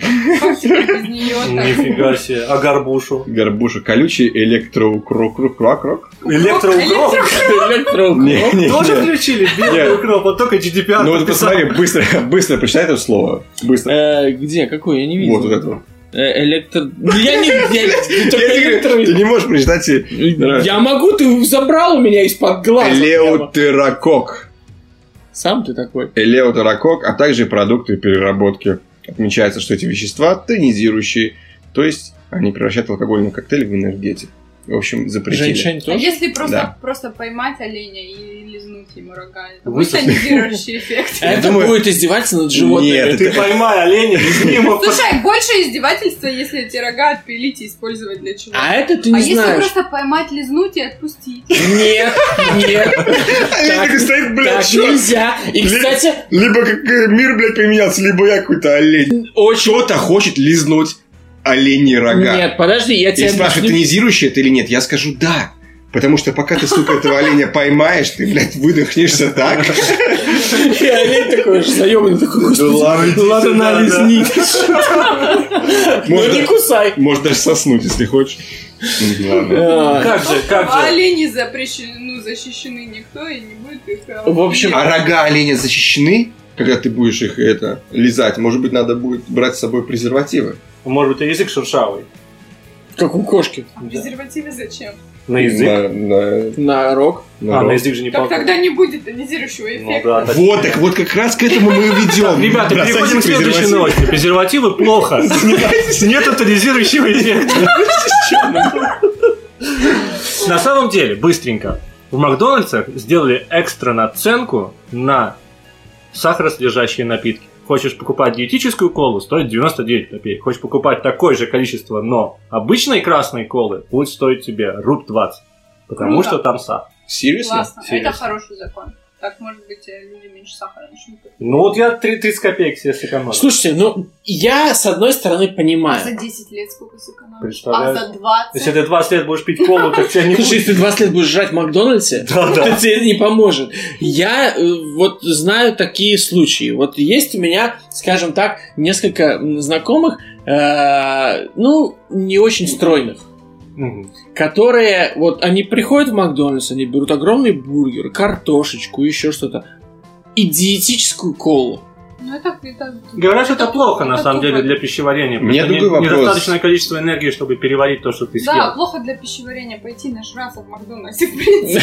нее Нифига себе. А горбушу? горбуша, колючий электроукрок. Электроукроп? Электроукроп. Тоже включили Нет. укроп, вот только GDPR Ну вот посмотри, быстро, быстро прочитай это слово. Быстро. Э, Где? Какой? Я не видел. Вот вот это. Э, Электро... Ну, Я не... я- только говорю, Ты электро- не можешь прочитать Я могу, ты забрал у меня из-под глаза. прямо. Элеутерокок. Сам ты такой. элеутерокок, а также продукты переработки. Отмечается, что эти вещества тонизирующие, то есть они превращают алкогольный коктейль в энергетик. В общем, запретили. Женьшень А тоже? если просто, Да. просто поймать оленя и лизнуть ему рога, это будет тонизирующий эффект. Это думаю- будет издевательство над животными. Нет, Ты поймай оленя, лизни ему Слушай, больше издевательства, если эти рога отпилить и использовать для чего. А это ты А не если знаешь. просто поймать, лизнуть и отпустить? Нет, нет. Так, стоит, так нельзя. И, кстати, Либо как э, мир, блядь, поменялся, либо я какой-то олень. Кто-то хочет лизнуть оленьи рога. Нет, подожди, я И тебе спрашивают, объясню. тонизирующее это или нет? Я скажу да. Потому что пока ты, сука, этого оленя поймаешь, ты, блядь, выдохнешься так. И олень такой же заебанный, такой, господи, ладно, ладно, на, да, лизни. Ну не кусай. Можешь даже соснуть, если хочешь. А, Как же, как А же. олени запрещены, ну, защищены никто и не будет их... а, В общем, А рога оленя защищены, когда ты будешь их это лизать? Может быть, надо будет брать с собой презервативы? Может быть, и язык шершавый. Как у кошки. а презервативы зачем? На язык. На- на- На рог. на А, на рог. язык же не Так тогда не будет тонизирующего Ну эффекта. да, так- Вот, так вот как раз к этому мы и ведем. Ребята, переходим к следующей новости. Презервативы плохо. Нет тонизирующего эффекта. На самом деле, быстренько, в Макдональдсах сделали экстра наценку на сахаросодержащие напитки. Хочешь покупать диетическую колу, стоит 99 копеек. Хочешь покупать такое же количество, но обычной красной колы, будет стоить тебе руб 20. Потому Круто. что там сахар. Серьезно? Классно. Это хороший закон. Так, может быть, э, люди меньше сахара начнут. Ну вот я три- 30 копеек себе сэкономил. Слушайте, ну, я, с одной стороны, А за понимаю. 10 лет сколько сэкономишь? Представляю. А за 20? Если ты 20 лет будешь пить колу, так тебя не Слушай, если ты 20 лет будешь жрать в Макдональдсе, Да, да. то тебе это не поможет. Я э, вот знаю такие случаи. Вот есть у меня, скажем так, несколько знакомых, э, ну, не очень стройных. Мгм. которые, вот, они приходят в Макдональдс, они берут огромный бургер, картошечку, еще что-то, и диетическую колу. Ну это, это... Говорят, что это плохо, на это самом тупо. деле, для пищеварения. Что другой вопрос. Недостаточное количество энергии, чтобы переварить то, что ты съел. Да, плохо для пищеварения пойти нажраться в Макдональдсе, в принципе.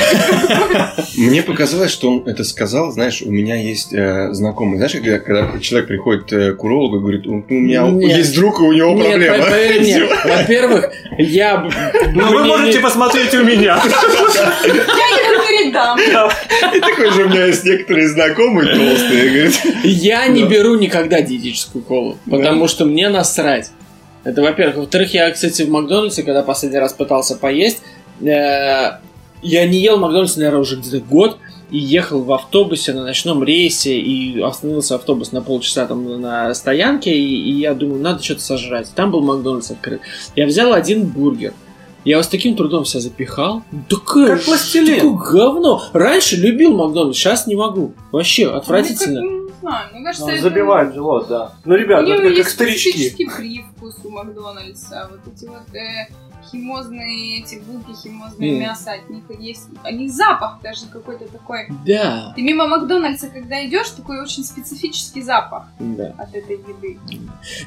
Мне показалось, что он это сказал, знаешь, у меня есть э, знакомый. Знаешь, когда, человек приходит э, к урологу и говорит, у, меня есть друг, и у него проблема. мне, во-первых, я... Но вы мне можете не- посмотреть у меня. Я ему передам. И такой же у меня есть некоторые знакомые толстые, говорит. Я не беру никогда диетическую колу, потому что мне насрать. Это, во-первых. Во-вторых, я, кстати, в Макдональдсе, когда последний раз пытался поесть, э, я не ел в Макдональдсе, наверное, уже где-то год, и ехал в автобусе на ночном рейсе, и остановился автобус на полчаса там на стоянке, и, и я думаю, надо что-то сожрать. Там был Макдональдс открыт. Я взял один бургер. Я его с таким трудом себя запихал. Такое, Как пластилин. такое говно. Раньше любил Макдональдс, сейчас не могу. Вообще, отвратительно. Ну, Не знаю, мне кажется, Он это- забивает живот, да. Ну, У ребят, него это как есть старички. специфический привкус у Макдональдса. Вот эти вот э, химозные, эти булки, химозное Мгм. мясо от них есть. У них запах даже какой-то такой. Да. Ты мимо Макдональдса, когда идешь, такой очень специфический запах Да. от этой еды.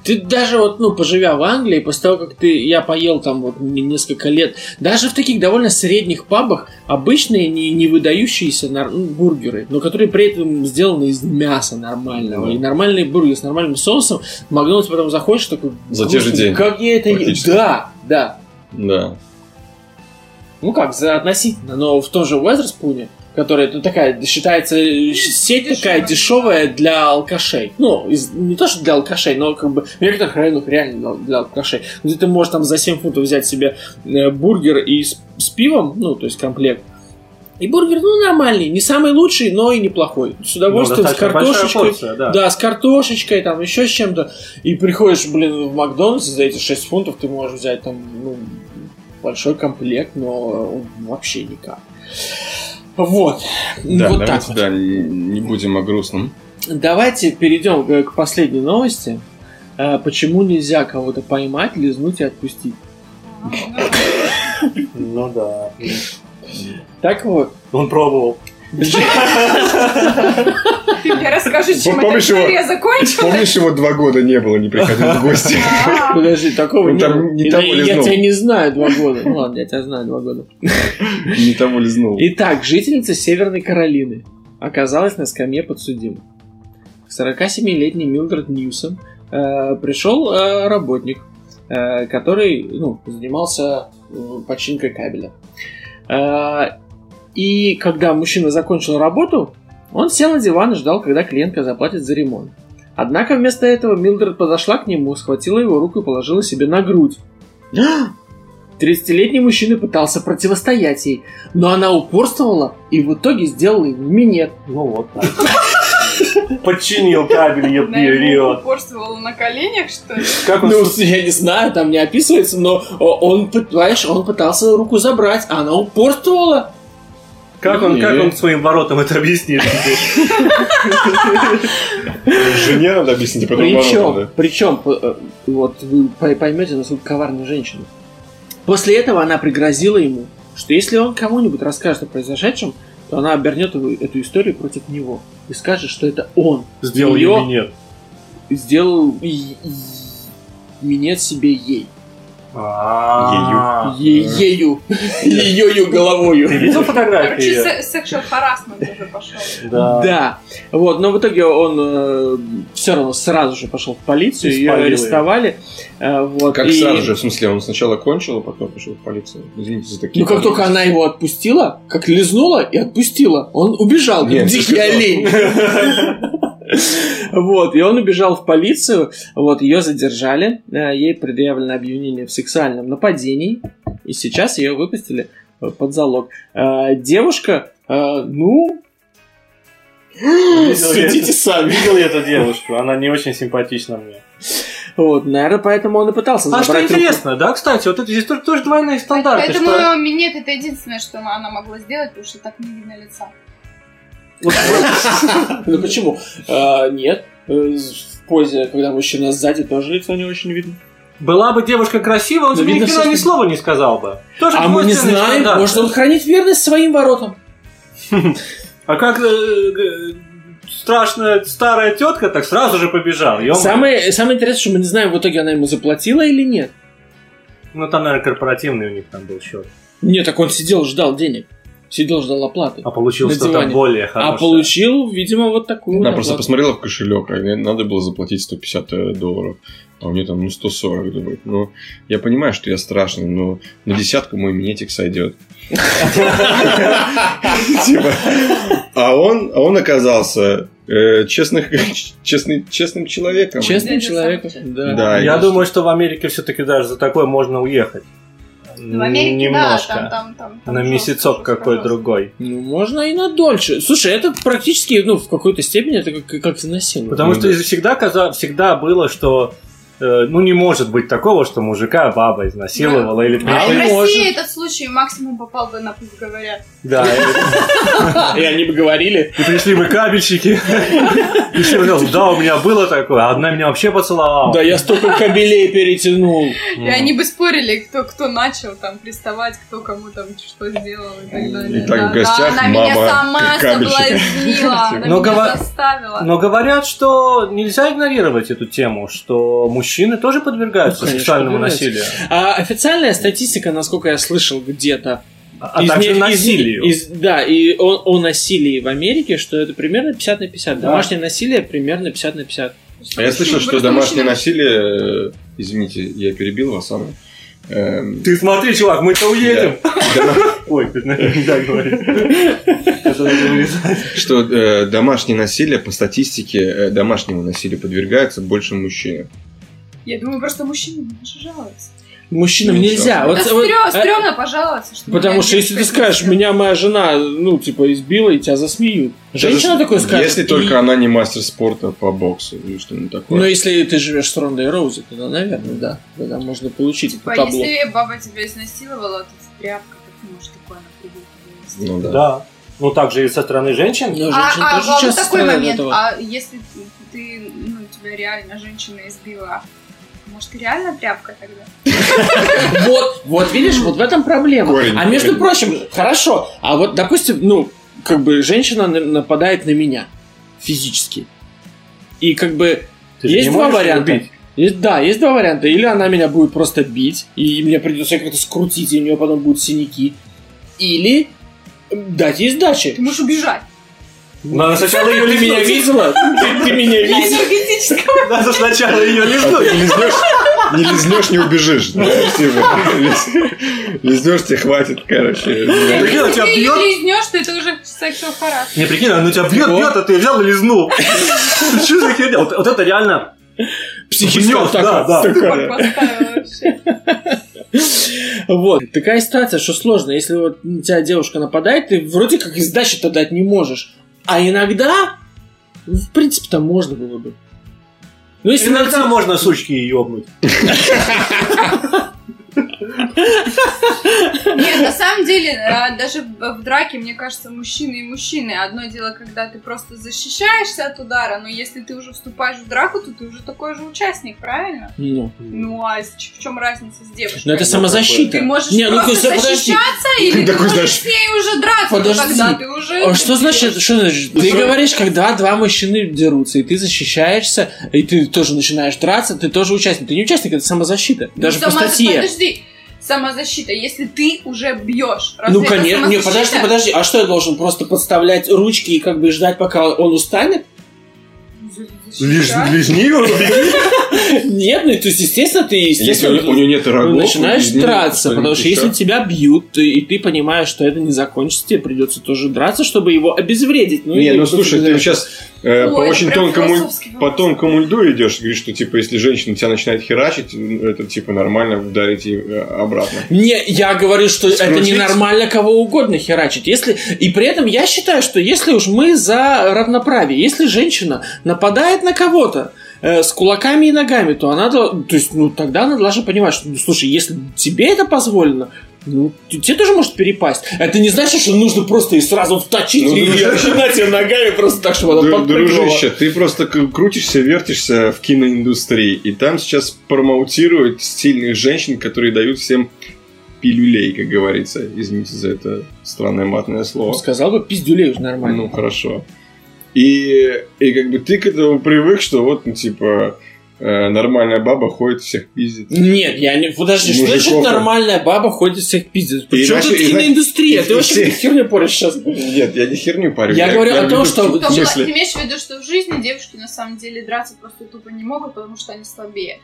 Ты даже вот, ну, поживя в Англии, после того, как ты, я поел там вот не- несколько лет, даже в таких довольно средних пабах обычные не, не выдающиеся нар- ну, бургеры, но которые при этом сделаны из мяса нормального. Да. И нормальные бургеры с нормальным соусом, Макдональдс потом заходишь такой... За те же «Господи, деньги». Как я это... е-» Практически. Да, да. Да. Ну как, за относительно, но в том же Уэзерспуне, которая ну, такая, считается, э, сеть такая дешевая для алкашей. Ну, из- не то, что для алкашей, но как бы в некоторых районах реально для, для алкашей. Где ты можешь там за 7 фунтов взять себе э, бургер и с, с пивом, ну, то есть комплект. И бургер, ну, нормальный, не самый лучший, но и неплохой. С Ну, удовольствием, с достаточно большая картошечкой. порция, да. Да, с картошечкой, там, еще с чем-то. И приходишь, блин, в Макдональдс, за эти 6 фунтов ты можешь взять там, ну, большой комплект, но он вообще никак. Вот. Да, вот давайте, так вот. да, не будем о грустном. Давайте перейдем к, последней новости. Э, Почему нельзя кого-то поймать, лизнуть и отпустить? А, ну, Ну да. Так вот. Он пробовал. Ты мне расскажешь, чем его? история закончилась? Помнишь, его два года не было, не приходил в гости? А, Подожди, такого не там того Я тебя не знаю два года. Ну ладно, я тебя знаю два года. Не того лизнул. Итак, жительница Северной Каролины оказалась на скамье подсудимых. К 47-летний Милдред Ньюсон э, пришел э, работник, э, который ну, занимался э, починкой кабеля. Э, и когда мужчина закончил работу, он сел на диван и ждал, когда клиентка заплатит за ремонт. Однако вместо этого Милдред подошла к нему, схватила его руку и положила себе на грудь. 30-летний мужчина пытался противостоять ей, но она упорствовала и в итоге сделала ему минет. Ну вот так. Подчинил кабель, его период. упорствовала на коленях, что ли? Как он Ну, я не знаю, там не описывается, но он, понимаешь, он пытался руку забрать, а она упорствовала. Как он, как он своим воротам это объяснит? Жене надо объяснить, а потом Причем, причем, э, вот вы пой- поймете, насколько коварная женщина. После этого она пригрозила ему, что если он кому-нибудь расскажет о произошедшем, то она обернет эту историю против него и скажет, что это он Сделал ей минет. сделал и- и- минет себе ей. Ею. Ею Ты головою. видел Короче, фотографии? се- sexual harassment уже пошел. Да. Да. Вот, но в итоге он все равно сразу же пошел в полицию, ее арестовали. Э, вот, Как и- сразу же, в смысле, он сначала кончил, а потом пошел в полицию. Извините за такие... Ну, как только она его отпустила, как лизнула и отпустила, он убежал, как Нет, дикий ты олень. Вот, и он убежал в полицию, вот, ее задержали, э, ей предъявлено обвинение в сексуальном нападении, и сейчас ее выпустили э, под залог. Э, Девушка, ну, судите сами. Видел я эту девушку, она не очень симпатична мне. Вот, наверное, поэтому он и пытался А что забрать руку. интересно, да, кстати, вот это здесь тоже, тоже двойные стандарты. Поэтому что- минет это единственное, что она могла сделать, потому что так не видно лица. Ну почему? А, Нет. Э, В позе, когда мужчина сзади, тоже лицо не очень видно. Была бы девушка красивая, он тебе ни хрена ни слова не сказал бы. Тоже А мы не знаем, может он хранит верность своим воротам. А как... э, страшная старая тетка, так сразу же побежал. Ё-моё. Самое, самое интересное, что мы не знаем, в итоге она ему заплатила или нет. Ну, там, наверное, корпоративный у них там был счет. Нет, так он сидел, ждал денег. Сидел, ждал оплаты. А получил что-то более А хорошее. получил, видимо, вот такую. Она просто посмотрела в кошелек, а мне надо было заплатить 150 долларов. А у меня там, ну, 140, думает. Ну, я понимаю, что я страшный, но на десятку мой минетик сойдет. Типа, А он, а он оказался э, честных, честный, честным человеком. Честным человеком. Да. Да, Я думаю, что в Америке все-таки даже за такое можно уехать. Ну, в Америке, Немножко. да, там, там, там. там На жестко, месяцок жестко, какой жестко. другой. Ну, можно и на дольше. Слушай, это практически, ну, в какой-то степени это как, как насилие. Потому Ну, что да. всегда, каза- всегда было, что ну не может быть такого, что мужика баба изнасиловала или А А в России может. этот случай максимум попал бы на пусть говорят. Да, и- они бы говорили. и пришли бы кабельщики. И все да, у меня было такое, одна меня вообще поцеловала. Да, я столько кабелей перетянул. И они бы спорили, кто кто начал там приставать, кто кому там что сделал и так далее. И так в Да, гостях да, она меня сама соблазнила, она меня заставила. Но говорят, что нельзя игнорировать эту тему, что мужчины тоже подвергаются Ну, сексуальному насилию. А официальная статистика, насколько я слышал где-то, А из также не- из- насилию. из- да, и о, о насилии в Америке, что это примерно 50 на 50. Да. Домашнее насилие примерно 50 на 50. А я слышал, что домашнее насилие... э, Извините, я перебил вас, Анна. Эм, Ты смотри, чувак, мы-то уедем. Ой, надо вырезать. Что э, домашнее насилие, по статистике, э, домашнему насилию подвергается больше мужчин. Я думаю, просто мужчине не можешь жаловаться. Мужчинам Ну, нельзя. всё. Вот, вот, стрё- э, стрёмно пожаловаться, что Потому что если ты скажешь, меня моя жена, ну, типа, избила, и тебя засмеют. Женщина Даже такое скажет. Если и- только она не мастер спорта по боксу или что-нибудь такое. Ну, если ты живешь с Рондой Роузи, тогда, наверное, да. Тогда можно получить Типа, табло. если баба тебя изнасиловала, то ты тряпка, как ты можешь такое на Ну да. Да. Ну, так же и со стороны женщин. Но А, женщины а, тоже а вот часто такой страдают от момент, этого. а если ты, ну, тебя реально женщина избила, может, реально тряпка тогда? Вот, вот видишь, вот в этом проблема. А между прочим, хорошо, а вот, допустим, ну, как бы женщина на- нападает на меня физически. И как бы есть два варианта. Есть- да, есть два варианта. Или она меня будет просто бить, и мне придется как-то скрутить, и у нее потом будут синяки. Или дать ей сдачи. Ты можешь убежать. Надо сначала ее Ты меня видела? Ты, ты меня видела? Надо сначала ее Не лизнуть. лизнешь, не лизнешь, не убежишь. Да, лиз- Лизнешь, тебе хватит, короче. Прикинь, он тебя Ты бьет. лизнешь, то это уже sexual harassment. Не, прикинь, он тебя бьет, бьет, а ты взял и лизнул. Что за херня? Вот, вот это реально... Психическая атака. да, да. Вот. Такая ситуация, что сложно. Если вот на тебя девушка нападает, ты вроде как и сдачи-то дать не можешь. А иногда, в принципе-то можно было бы. Ну, если Иногда можно сучки ёбнуть. Нет, на самом деле, а, даже в драке, мне кажется, мужчины и мужчины. Одно дело, когда ты просто защищаешься от удара, но если ты уже вступаешь в драку, то ты уже такой же участник, правильно? Ну, Ну, а в чем разница с девушкой? но это самозащита. Ты можешь Не, ну, просто подожди. защищаться, или ты можешь с ней уже драться, Подожди. тогда ты уже... А что значит, что значит? Ты говоришь, когда два мужчины дерутся, и ты защищаешься, и ты тоже начинаешь драться, ты тоже участник. Ты не участник, это самозащита. Ну, Даже по статье. Подожди, самозащита, если ты уже бьешь. разве Ну, конечно. Не, подожди, подожди. А что я должен просто подставлять ручки и как бы ждать, пока он устанет? Защищать? Лизни его, беги. Нет, ну, то есть, естественно, ты, Если естественно, у, у нее нет рогов, начинаешь лизни, драться, потому что если тебя бьют, и ты понимаешь, что это не закончится, тебе придется тоже драться, чтобы его обезвредить. Ну, Не, ну слушай, ты сейчас э, по очень тонкому, по тонкому льду идешь, и говоришь, что типа если женщина тебя начинает херачить, ну, это типа нормально ударить ей э, обратно. Не, я говорю, что это ненормально кого угодно херачить. Если... И при этом я считаю, что если уж мы за равноправие, если женщина нападает на кого-то э, с кулаками и ногами, то она, то есть, ну, тогда она должна понимать, что, ну, слушай, если тебе это позволено, ну, тебе тоже может перепасть. Это не значит, что нужно просто и сразу вточить Ну, и начинать ее ногами просто так, чтобы она подпрыгивала. Дружище, ты просто крутишься, вертишься в киноиндустрии, и там сейчас промоутируют стильных женщин, которые дают всем пилюлей, как говорится. Извините за это странное матное слово. Сказал бы, пиздюлей уже нормально. Ну, хорошо. И, и как бы ты к этому привык, что вот, ну, типа, э, нормальная баба ходит, всех пиздит. Нет, я не... Подожди, что Мужиков значит нормальная баба ходит всех пиздец? Причем иначе- тут киноиндустрия? Ты вообще все- херню порешь сейчас? Нет, я не херню парю. Я говорю о том, что- Только смысле- ты имеешь в виду, что в жизни девушки на самом деле драться просто тупо не могут, потому что они слабее.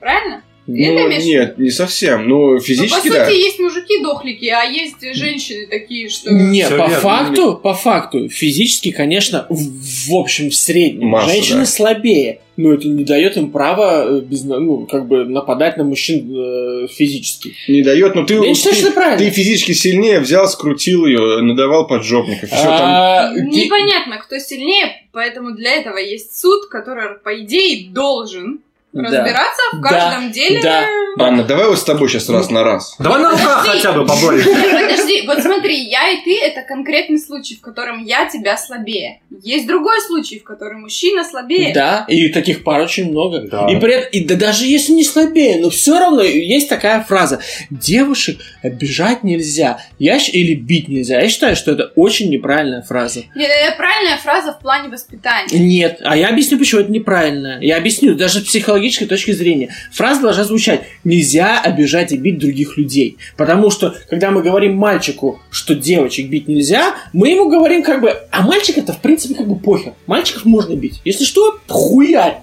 Правильно? Ты это Ну, в нет, не совсем. Ну, Ну, по физически, сути, да. есть мужики-дохлики, а есть женщины такие, что... Не, Всё по верно. факту, по факту, физически, конечно, в, в общем, в среднем, Масса, женщины да. слабее. Но это не дает им права э, без, ну, как бы нападать на мужчин э, физически. Не дает, но ты, Я считаю, что ты, это правильно. ты физически сильнее взял, скрутил ее, надавал поджопников. Все там. А, ты- Непонятно, кто сильнее, поэтому для этого есть суд, который, по идее, должен Да. разбираться в Да, каждом деле. да. Анна, давай вот с тобой сейчас раз на раз. Давай на руках хотя бы поборемся. Подожди, вот смотри, я и ты это конкретный случай, в котором я тебя слабее. Есть другой случай, в котором мужчина слабее. Да, и таких пар очень много. Да. И, при этом, и да даже если не слабее, но все равно есть такая фраза. Девушек обижать нельзя. Я, или бить нельзя. Я считаю, что это очень неправильная фраза. Нет, это правильная фраза в плане воспитания. Нет, а я объясню, почему это неправильно. Я объясню, даже с психологической точки зрения. Фраза должна звучать «нельзя обижать и бить других людей». Потому что, когда мы говорим мальчику, что девочек бить нельзя, мы ему говорим как бы, а мальчик это в принципе как бы похер. Мальчиков можно бить. Если что, хуярь.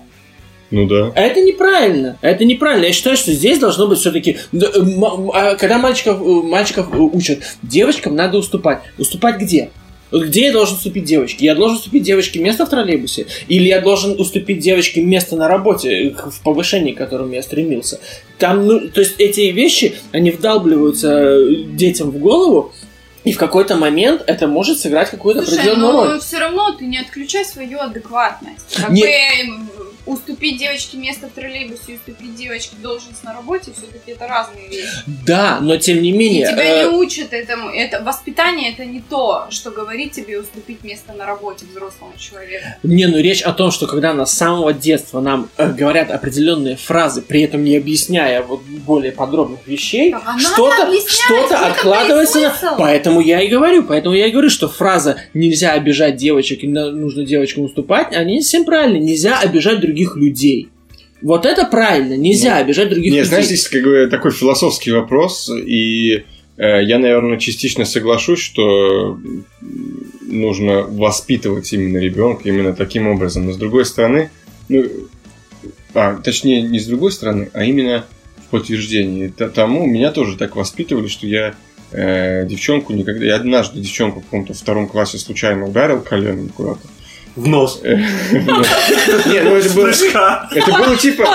Ну да. А это неправильно. Это неправильно. Я считаю, что здесь должно быть все-таки... Когда мальчиков, э, мальчиков э, учат, девочкам надо уступать. Уступать где? Вот Где я должен уступить девочке? Я должен уступить девочке место в троллейбусе? Или я должен уступить девочке место на работе, в повышении, к которому я стремился? Там, ну, то есть эти вещи, они вдалбливаются э, детям в голову, и в какой-то момент это может сыграть какую-то Слушай, определенную роль. но все равно ты не отключай свою адекватность. Как Нет. бы уступить девочке место в троллейбусе и уступить девочке должность на работе, все-таки это разные вещи. Да, но тем не И менее... тебя э, не учат этому. Это воспитание это не то, что говорит тебе уступить место на работе взрослому человеку. Не, ну речь о том, что когда нас с самого детства нам э, говорят определенные фразы, при этом не объясняя вот более подробных вещей, что-то и откладывается на... Поэтому я и говорю, поэтому я и говорю, что фраза «нельзя обижать девочек и нужно девочкам уступать», они не совсем правильно. Нельзя обижать других людей. Вот это правильно, нельзя Ну, обижать других Нет, людей. знаешь, здесь как бы такой философский вопрос, и э, я, наверное, частично соглашусь, что нужно воспитывать именно ребенка именно таким образом. Но с другой стороны, ну, а, точнее, не с другой стороны, а именно в подтверждении тому, меня тоже так воспитывали, что я э, девчонку никогда... Я однажды девчонку в каком-то втором классе случайно ударил коленом куда-то. В нос. Не, ну это было... Это было типа...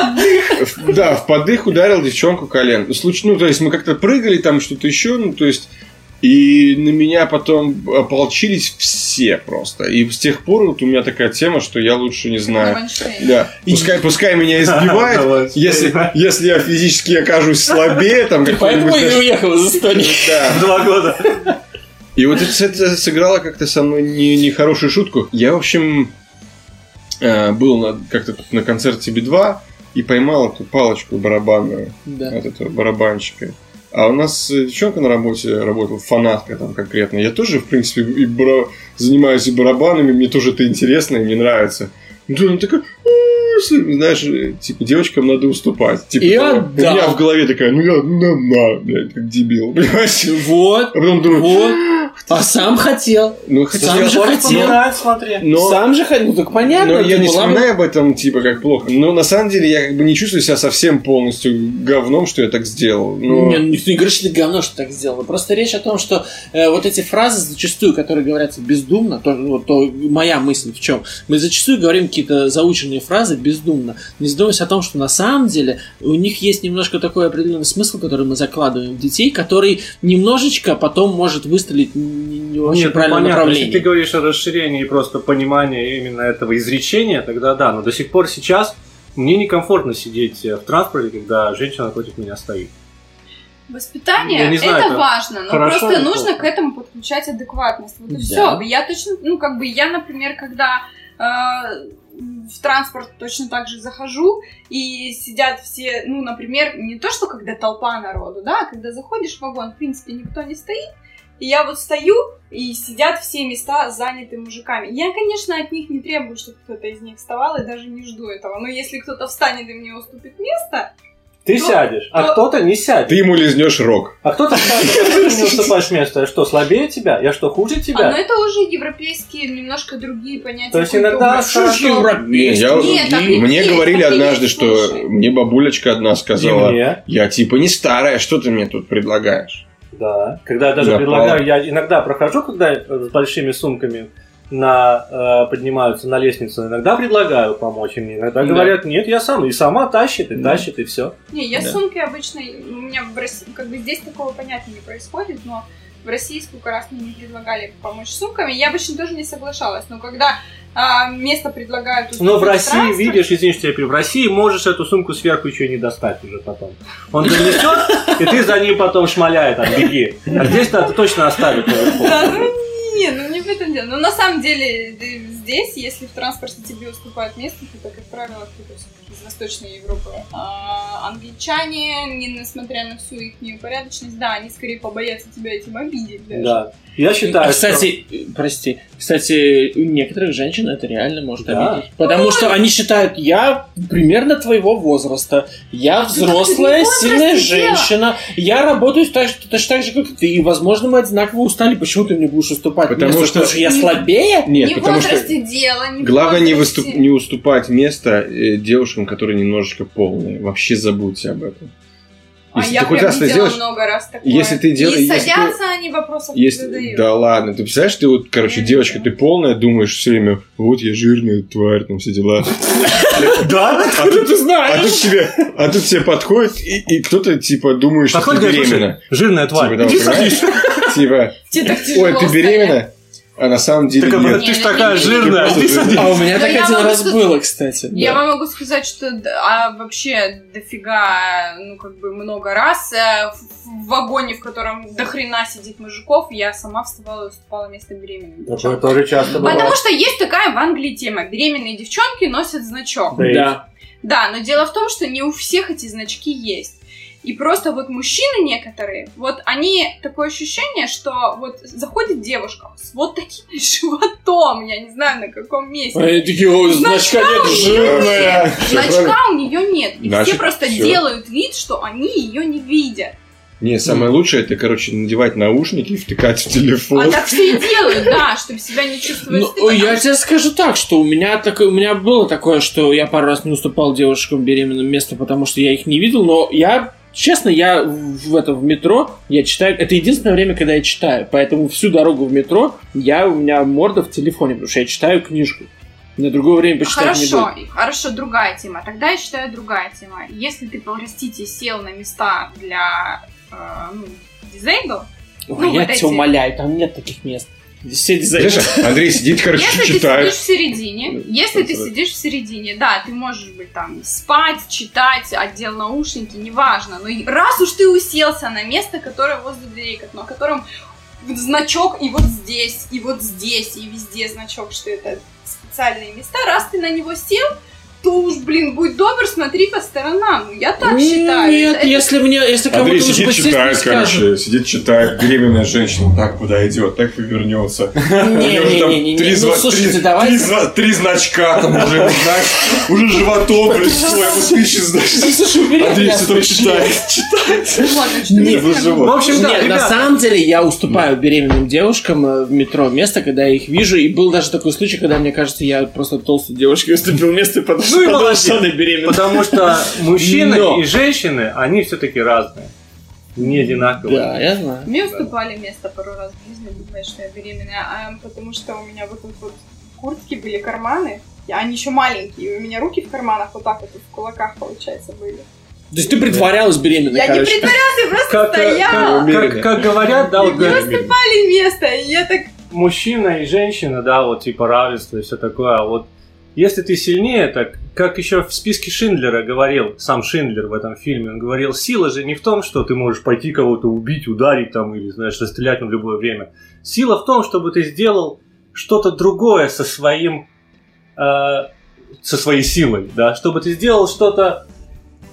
в- Да, в подых ударил девчонку колен. Ну, Ну, то есть мы как-то прыгали, там что-то еще, ну, то есть... И на меня потом ополчились все просто. И с тех пор вот у меня такая тема, что я лучше не знаю. Да, пускай, пускай меня избивают, если, если я физически окажусь слабее, там Ты поэтому и уехал из Эстонии. Да. Два года. И вот это, это сыграло как-то со мной не- нехорошую шутку. Я, в общем, э, был как-то на концерте Би-2 и поймал эту палочку барабанную Да. от этого барабанщика. А у нас э, девчонка на работе работала, фанатка там конкретно. Я тоже, в принципе, и бара- занимаюсь и барабанами, мне тоже это интересно, и мне нравится. Ну, тут она такая, «М, знаешь, типа, девочкам надо уступать. Типа, И того. отдал. У меня в голове такая, ну я, на, на, блядь, как дебил, понимаешь? Вот, А потом думаю, вот. А сам хотел. ну, хотя Сам же хотел. смотри. но, Сам же хотел. Ну так понятно. но я не вспоминаю об этом, типа, как плохо. Но на самом деле я как бы не чувствую себя совсем полностью говном, что я так сделал. Но... Не, ну, никто не говорит, что ты говно, что так сделал. Просто речь о том, что э, вот эти фразы зачастую, которые говорятся бездумно, то, ну, то моя мысль в чем? Мы зачастую говорим какие-то заученные фразы бездумно, не задумываясь о том, что на самом деле у них есть немножко такой определенный смысл, который мы закладываем в детей, который немножечко потом может выстрелить не, не в очень Нет, ну, правильном понятно, направлении. если ты говоришь о расширении и просто понимании именно этого изречения, тогда да, но до сих пор сейчас мне некомфортно сидеть в транспорте, когда женщина против меня стоит. Воспитание Я не знаю, это это важно, но хорошо просто нужно плохо? к этому подключать адекватность. Вот и Да. все. Я точно, ну как бы я, например, когда э, в транспорт точно так же захожу и сидят все, ну, например, не то, что когда толпа народу, да, а когда заходишь в вагон, в принципе, никто не стоит, и я вот стою, и сидят все места заняты мужиками. Я, конечно, от них не требую, чтобы кто-то из них вставал, и даже не жду этого. Но если кто-то встанет и мне уступит место, Ты Ну, сядешь, а то- кто-то не сядет. Ты ему лизнешь рог. А кто-то скажет, что ты не уступаешь место. Я что, слабее тебя? Я что, хуже а, но тебя? это уже европейские, немножко другие понятия. То есть иногда Не, я- Нет, так и Мне есть, говорили однажды, что слушай. мне бабулечка одна сказала, я типа не старая, что ты мне тут предлагаешь? Да. Когда я даже предлагаю, я иногда прохожу, когда с большими сумками на, э, поднимаются на лестницу, иногда предлагаю помочь им, иногда Да. говорят, нет, я сам, и сама тащит, и Да. тащит, и все. Не, я Да. с сумкой обычно, у меня в России, как бы здесь такого понятия не происходит, но в России сколько раз мне не предлагали помочь с сумками, я обычно тоже не соглашалась, но когда а, место предлагают... Но в России, транспорт, видишь, извини, что я перебью, в России можешь эту сумку сверху еще не достать уже потом. Он занесет, и ты за ним потом шмаляй, там, беги. А здесь надо точно оставить наверху. Да, ну не, ну не в этом дело. Но на самом деле здесь, если в транспорте тебе уступают место, то, как правило, кто-то из Восточной Европы. А англичане, не несмотря на всю их порядочность, да, они скорее побоятся тебя этим обидеть даже. Да. Я считаю, А, что- кстати, э, прости, кстати, у некоторых женщин это реально может Да. обидеть. Потому что они считают, я примерно твоего возраста, я А взрослая, сильная женщина, я работаю же- точно так же, как ты, и, возможно, мы одинаково устали, почему ты мне будешь уступать? Потому место, что- что я слабее? Нет, не потому что возрасте дело, не главное не, выступ- не уступать место э, девушкам, которые немножечко полные. Вообще забудьте об этом. А Если я ты хоть прям раз это много раз такое. если ты дел- И если ты- садятся они, вопросов не Если... задают. Да ладно, ты представляешь, ты вот, короче, Я не девочка, ты полная, думаешь все время, вот я жирная тварь, там все дела. Да? А тут, а тут тебе, а тут тебе подходит, и, кто-то, типа, думает, что ты беременна. жирная тварь. Типа. Типа, ой, ты беременна? А на самом деле Так, а нет. ты ж такая жирная. А у меня так один раз было, кстати. Я да. вам могу сказать, что а вообще дофига, ну, как бы много раз э, в в вагоне, в котором до хрена сидит мужиков, я сама вставала и уступала место беременным Такое тоже часто бывает. Потому что есть такая в Англии тема. Беременные девчонки носят значок. Да. Да, но дело в том, что не у всех эти значки есть. И просто вот мужчины некоторые, вот они, такое ощущение, что вот заходит девушка с вот таким животом, я не знаю на каком месте. Они такие, о, значка нет, жирная. Значка у нее нет. И Значит, все просто всё. делают вид, что они ее не видят. Не, самое лучшее, это, короче, надевать наушники и втыкать в телефон. А так все и делают, да, чтобы себя не чувствовать Ну, стыдно. я тебе скажу так, что у меня такое, у меня было такое, что я пару раз не уступал девушкам беременным место, потому что я их не видел, но я, честно, я в, это в метро, я читаю, это единственное время, когда я читаю, поэтому всю дорогу в метро я, у меня морда в телефоне, потому что я читаю книжку. На другое время почитать не Хорошо, буду. хорошо, другая тема. Тогда я считаю другая тема. Если ты, простите, сел на места для э, ну, disabled, Ой, ну, я вот тебя эти- умоляю, там нет таких мест. Дизайнеры. Знаешь, Андрей сидит, короче, если ты читает. сидишь в середине, если ты сидишь в середине, да, ты можешь быть там спать, читать, отдел наушники, неважно. Но раз уж ты уселся на место, которое возле дверей, на котором значок и вот здесь, и вот здесь, и везде значок, что это специальные места, раз ты на него сел, то уж, блин, будь добр, смотри по сторонам. Ну, я так считаю. Нет, Это- если мне, если кому-то Андрей сидит, читает, короче, сидит, читает, беременная женщина так так повернется. У нее уже там Не-не-не, три ну слушайте, три- давайте. три значка там уже, знаешь, уже животом пришло, ему тысячи убери от Андрей все там читает, читает. Ну. В общем, да, Нет, на самом деле я уступаю беременным девушкам э, в метро место, когда я их вижу. И был даже такой случай, когда, мне кажется, я просто толстой девушке уступил место, потому Ну и молодец. Потому что мужчины Но. и женщины, они все-таки разные. Не одинаковые. Да, я знаю. Мне уступали место пару раз в жизни, думая, что я беременная, а, потому что у меня вот тут вот в куртке были карманы, и они еще маленькие, и у меня руки в карманах вот так вот в кулаках, получается, были. То есть ты притворялась беременной, Я не короче. притворялась, я просто Как, э, стояла. как, как- как говорят, да, вот говорят, уступали место, и я так... мужчина и женщина, да, вот типа равенство и все такое. А вот если ты сильнее, так как еще в списке Шиндлера говорил, сам Шиндлер в этом фильме, он говорил, сила же не в том, что ты можешь пойти кого-то убить, ударить там или, знаешь, расстрелять в любое время. Сила в том, чтобы ты сделал что-то другое со своим, э, со своей силой, да, чтобы ты сделал что-то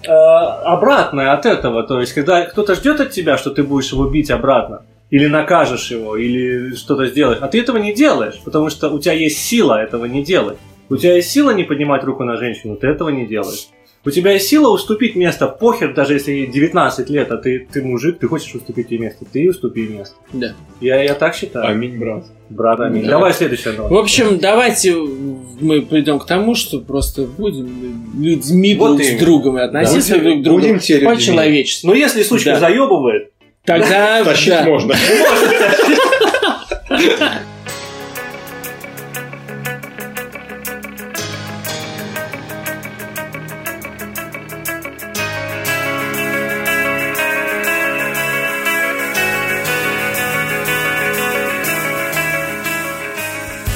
э, обратное от этого. То есть, когда кто-то ждет от тебя, что ты будешь его бить обратно, или накажешь его, или что-то сделаешь. А ты этого не делаешь, потому что у тебя есть сила этого не делать. У тебя есть сила не поднимать руку на женщину, ты этого не делаешь. У тебя есть сила уступить место, похер, даже если ей 19 лет, а ты, ты мужик, ты хочешь уступить ей место, ты уступи место. Да. Я, я так считаю. Аминь, брат. Брат, аминь. Да. Давай следующая новость. В общем, давайте мы придем к тому, что просто будем людьми Вот друг с другом и относиться друг к другу будем по-человечески. Ну, если сучка Да. заебывает, Тогда Тащить да. можно.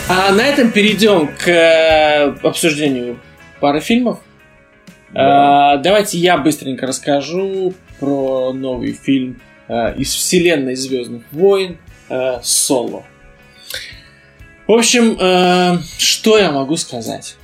А на этом перейдем к э, обсуждению пары фильмов. А, давайте я быстренько расскажу про новый фильм э, из вселенной Звездных войн э, Соло. В общем, что я могу сказать?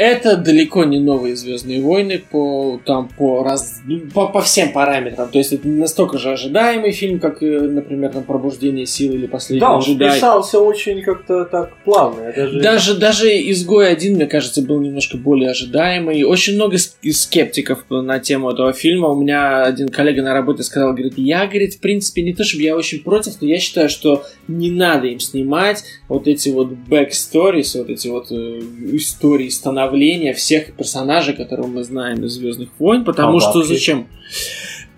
Это далеко не новые Звездные войны по, там, по, раз, по, по всем параметрам. То есть это не настолько же ожидаемый фильм, как, э, например, там, Пробуждение силы или Последний да, он джедай. писался очень как-то так плавно. Это же... Даже, даже изгой один, мне кажется, был немножко более ожидаемый. Очень много скептиков на тему этого фильма. У меня один коллега на работе сказал, говорит, я, говорит, в принципе, не то чтобы я очень против, но я считаю, что не надо им снимать вот эти вот backstories, вот эти вот э, истории становления всех персонажей, которые мы знаем из Звездных войн, потому А что бабки? зачем?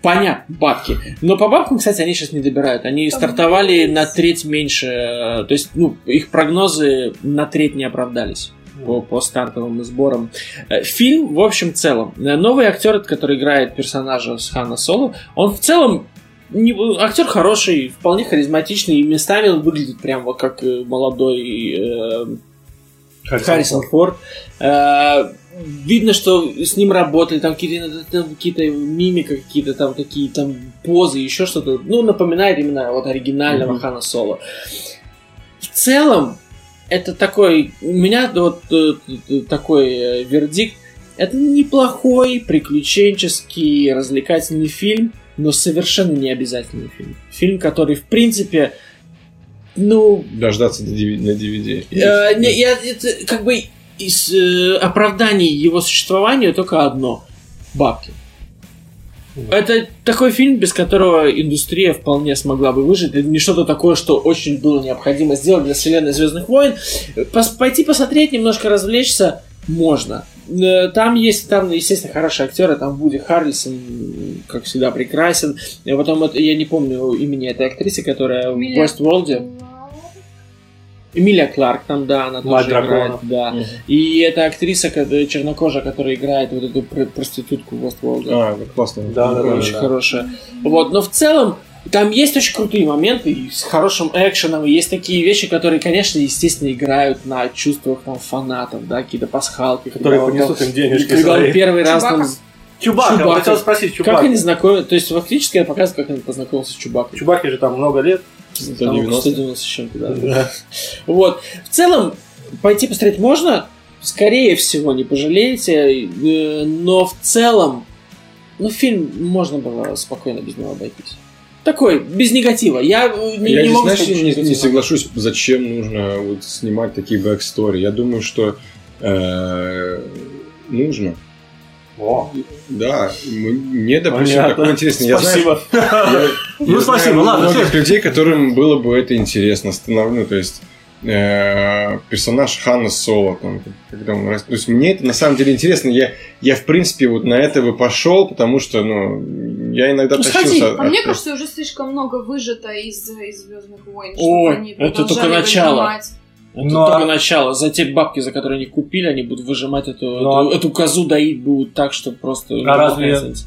Понятно, бабки. Но по бабкам, кстати, они сейчас не добирают. Они стартовали на треть меньше. э, То есть, ну, их прогнозы на треть не оправдались по, по стартовым сборам. Э, Фильм, в общем, целом. э, Новый актер, который играет персонажа с Хана Соло, он в целом не- актер хороший, вполне харизматичный, и местами он выглядит прям вот как молодой э, Харрисон Форд. Э, Видно, что с ним работали, там какие-то, там какие-то мимика, какие-то там такие там позы, еще что-то. Ну, напоминает именно вот оригинального Мгм. Хана Соло. В целом, это такой... У меня вот э, такой э, вердикт. Это неплохой, приключенческий, развлекательный фильм, но совершенно не обязательный фильм. Фильм, который, в принципе, ну, Дождаться до DVD на DVD. Э, не, я, это как бы из э, оправданий его существования только одно. Бабки. Это такой фильм, без которого индустрия вполне смогла бы выжить. Это не что-то такое, что очень было необходимо сделать для вселенной Звездных войн. Пос- пойти посмотреть, немножко развлечься можно. Э, Там есть, там, естественно, хорошие актеры, там Вуди Харрельсон, м, как всегда, прекрасен. И потом, вот, я не помню имени этой актрисы, которая Эмилия в Westworld. Эмилия Кларк там, да, она Мать тоже играет, драконов. да. Мгм. И это актриса ко- чернокожая, которая играет вот эту пр- проститутку в Westworld. А, классно. Да, да, да. Очень хорошая. Вот, но в целом там есть очень крутые моменты и с хорошим экшеном, и есть такие вещи, которые, конечно, естественно, играют на чувствах там, фанатов, да, какие-то пасхалки, Которые когда он понесут там- им денежки когда он свои. первый раз там... Чубака. Чубака, Чубака. хотел спросить, Чубака. Как они знакомы? То есть, фактически это показывает, как он познакомился с Чубакой. Чубаке же там много лет. Там 190. 190 с чем-то, да. Вот. В целом, пойти посмотреть можно. Скорее всего, не пожалеете. э, Но в целом, ну, фильм можно было спокойно без него обойтись. Такой, без негатива. Я э, не, я не могу знаешь, сказать, не, что не соглашусь, зачем нужно вот снимать такие backstory. Я думаю, что э, нужно. О, Да, мне, допустим, понятно. такое интересно. Я знаю, Спасибо. я- Ну, я спасибо, знаю ладно, многих людей, которым было бы это интересно. Ну, то есть э, персонаж Ханна Соло, там, когда он То есть мне это на самом деле интересно. Я, я в принципе вот на это бы пошел, потому что, ну, я иногда Ну, сходи. тащился. А мне от- кажется, уже слишком много выжато из, из Звездных войн. Они это только начало. выжимать. Это Но- только начало. За те бабки, за которые они купили, они будут выжимать эту, Но- эту, эту козу доить будут так, что просто... А разве- разница.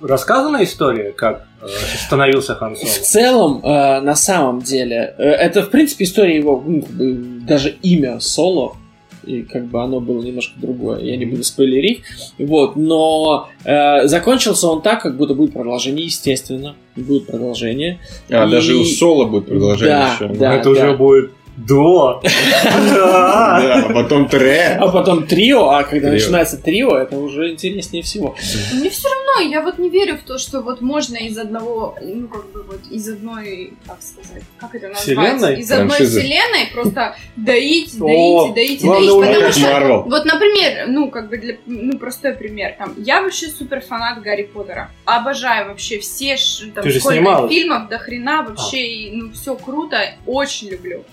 Рассказана история, как э, становился Хан В Соло? целом, э, на самом деле, э, это, в принципе, история его, ну, как бы, даже имя Соло, и как бы оно было немножко другое, я не буду спойлерить, вот, но э, закончился он так, как будто будет продолжение, естественно, будет продолжение. А, И- даже у Соло будет продолжение Да, еще. да. Это уже будет До. Да. А потом тре. А потом трио, а когда начинается трио, это уже интереснее всего. Мне все равно, я вот не верю в то, что вот можно из одного, ну как бы вот из одной, как сказать, как это называется, из одной вселенной просто доить, доить, доить, доить, потому что вот, например, ну как бы для, ну простой пример, там, я вообще супер фанат Гарри Поттера, обожаю вообще все там сколько фильмов до хрена вообще, и, ну все круто, очень люблю.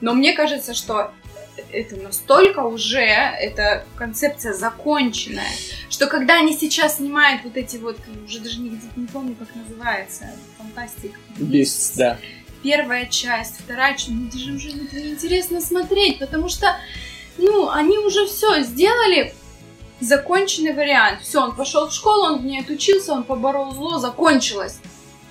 Но мне кажется, что это настолько уже, эта концепция законченная, что когда они сейчас снимают вот эти вот, уже даже не, не помню, как называется, фантастик. Без, да. Первая часть, вторая часть, ну даже уже это неинтересно смотреть, потому что, ну, они уже все сделали, законченный вариант. Все, он пошел в школу, он в ней отучился, он поборол зло, закончилось.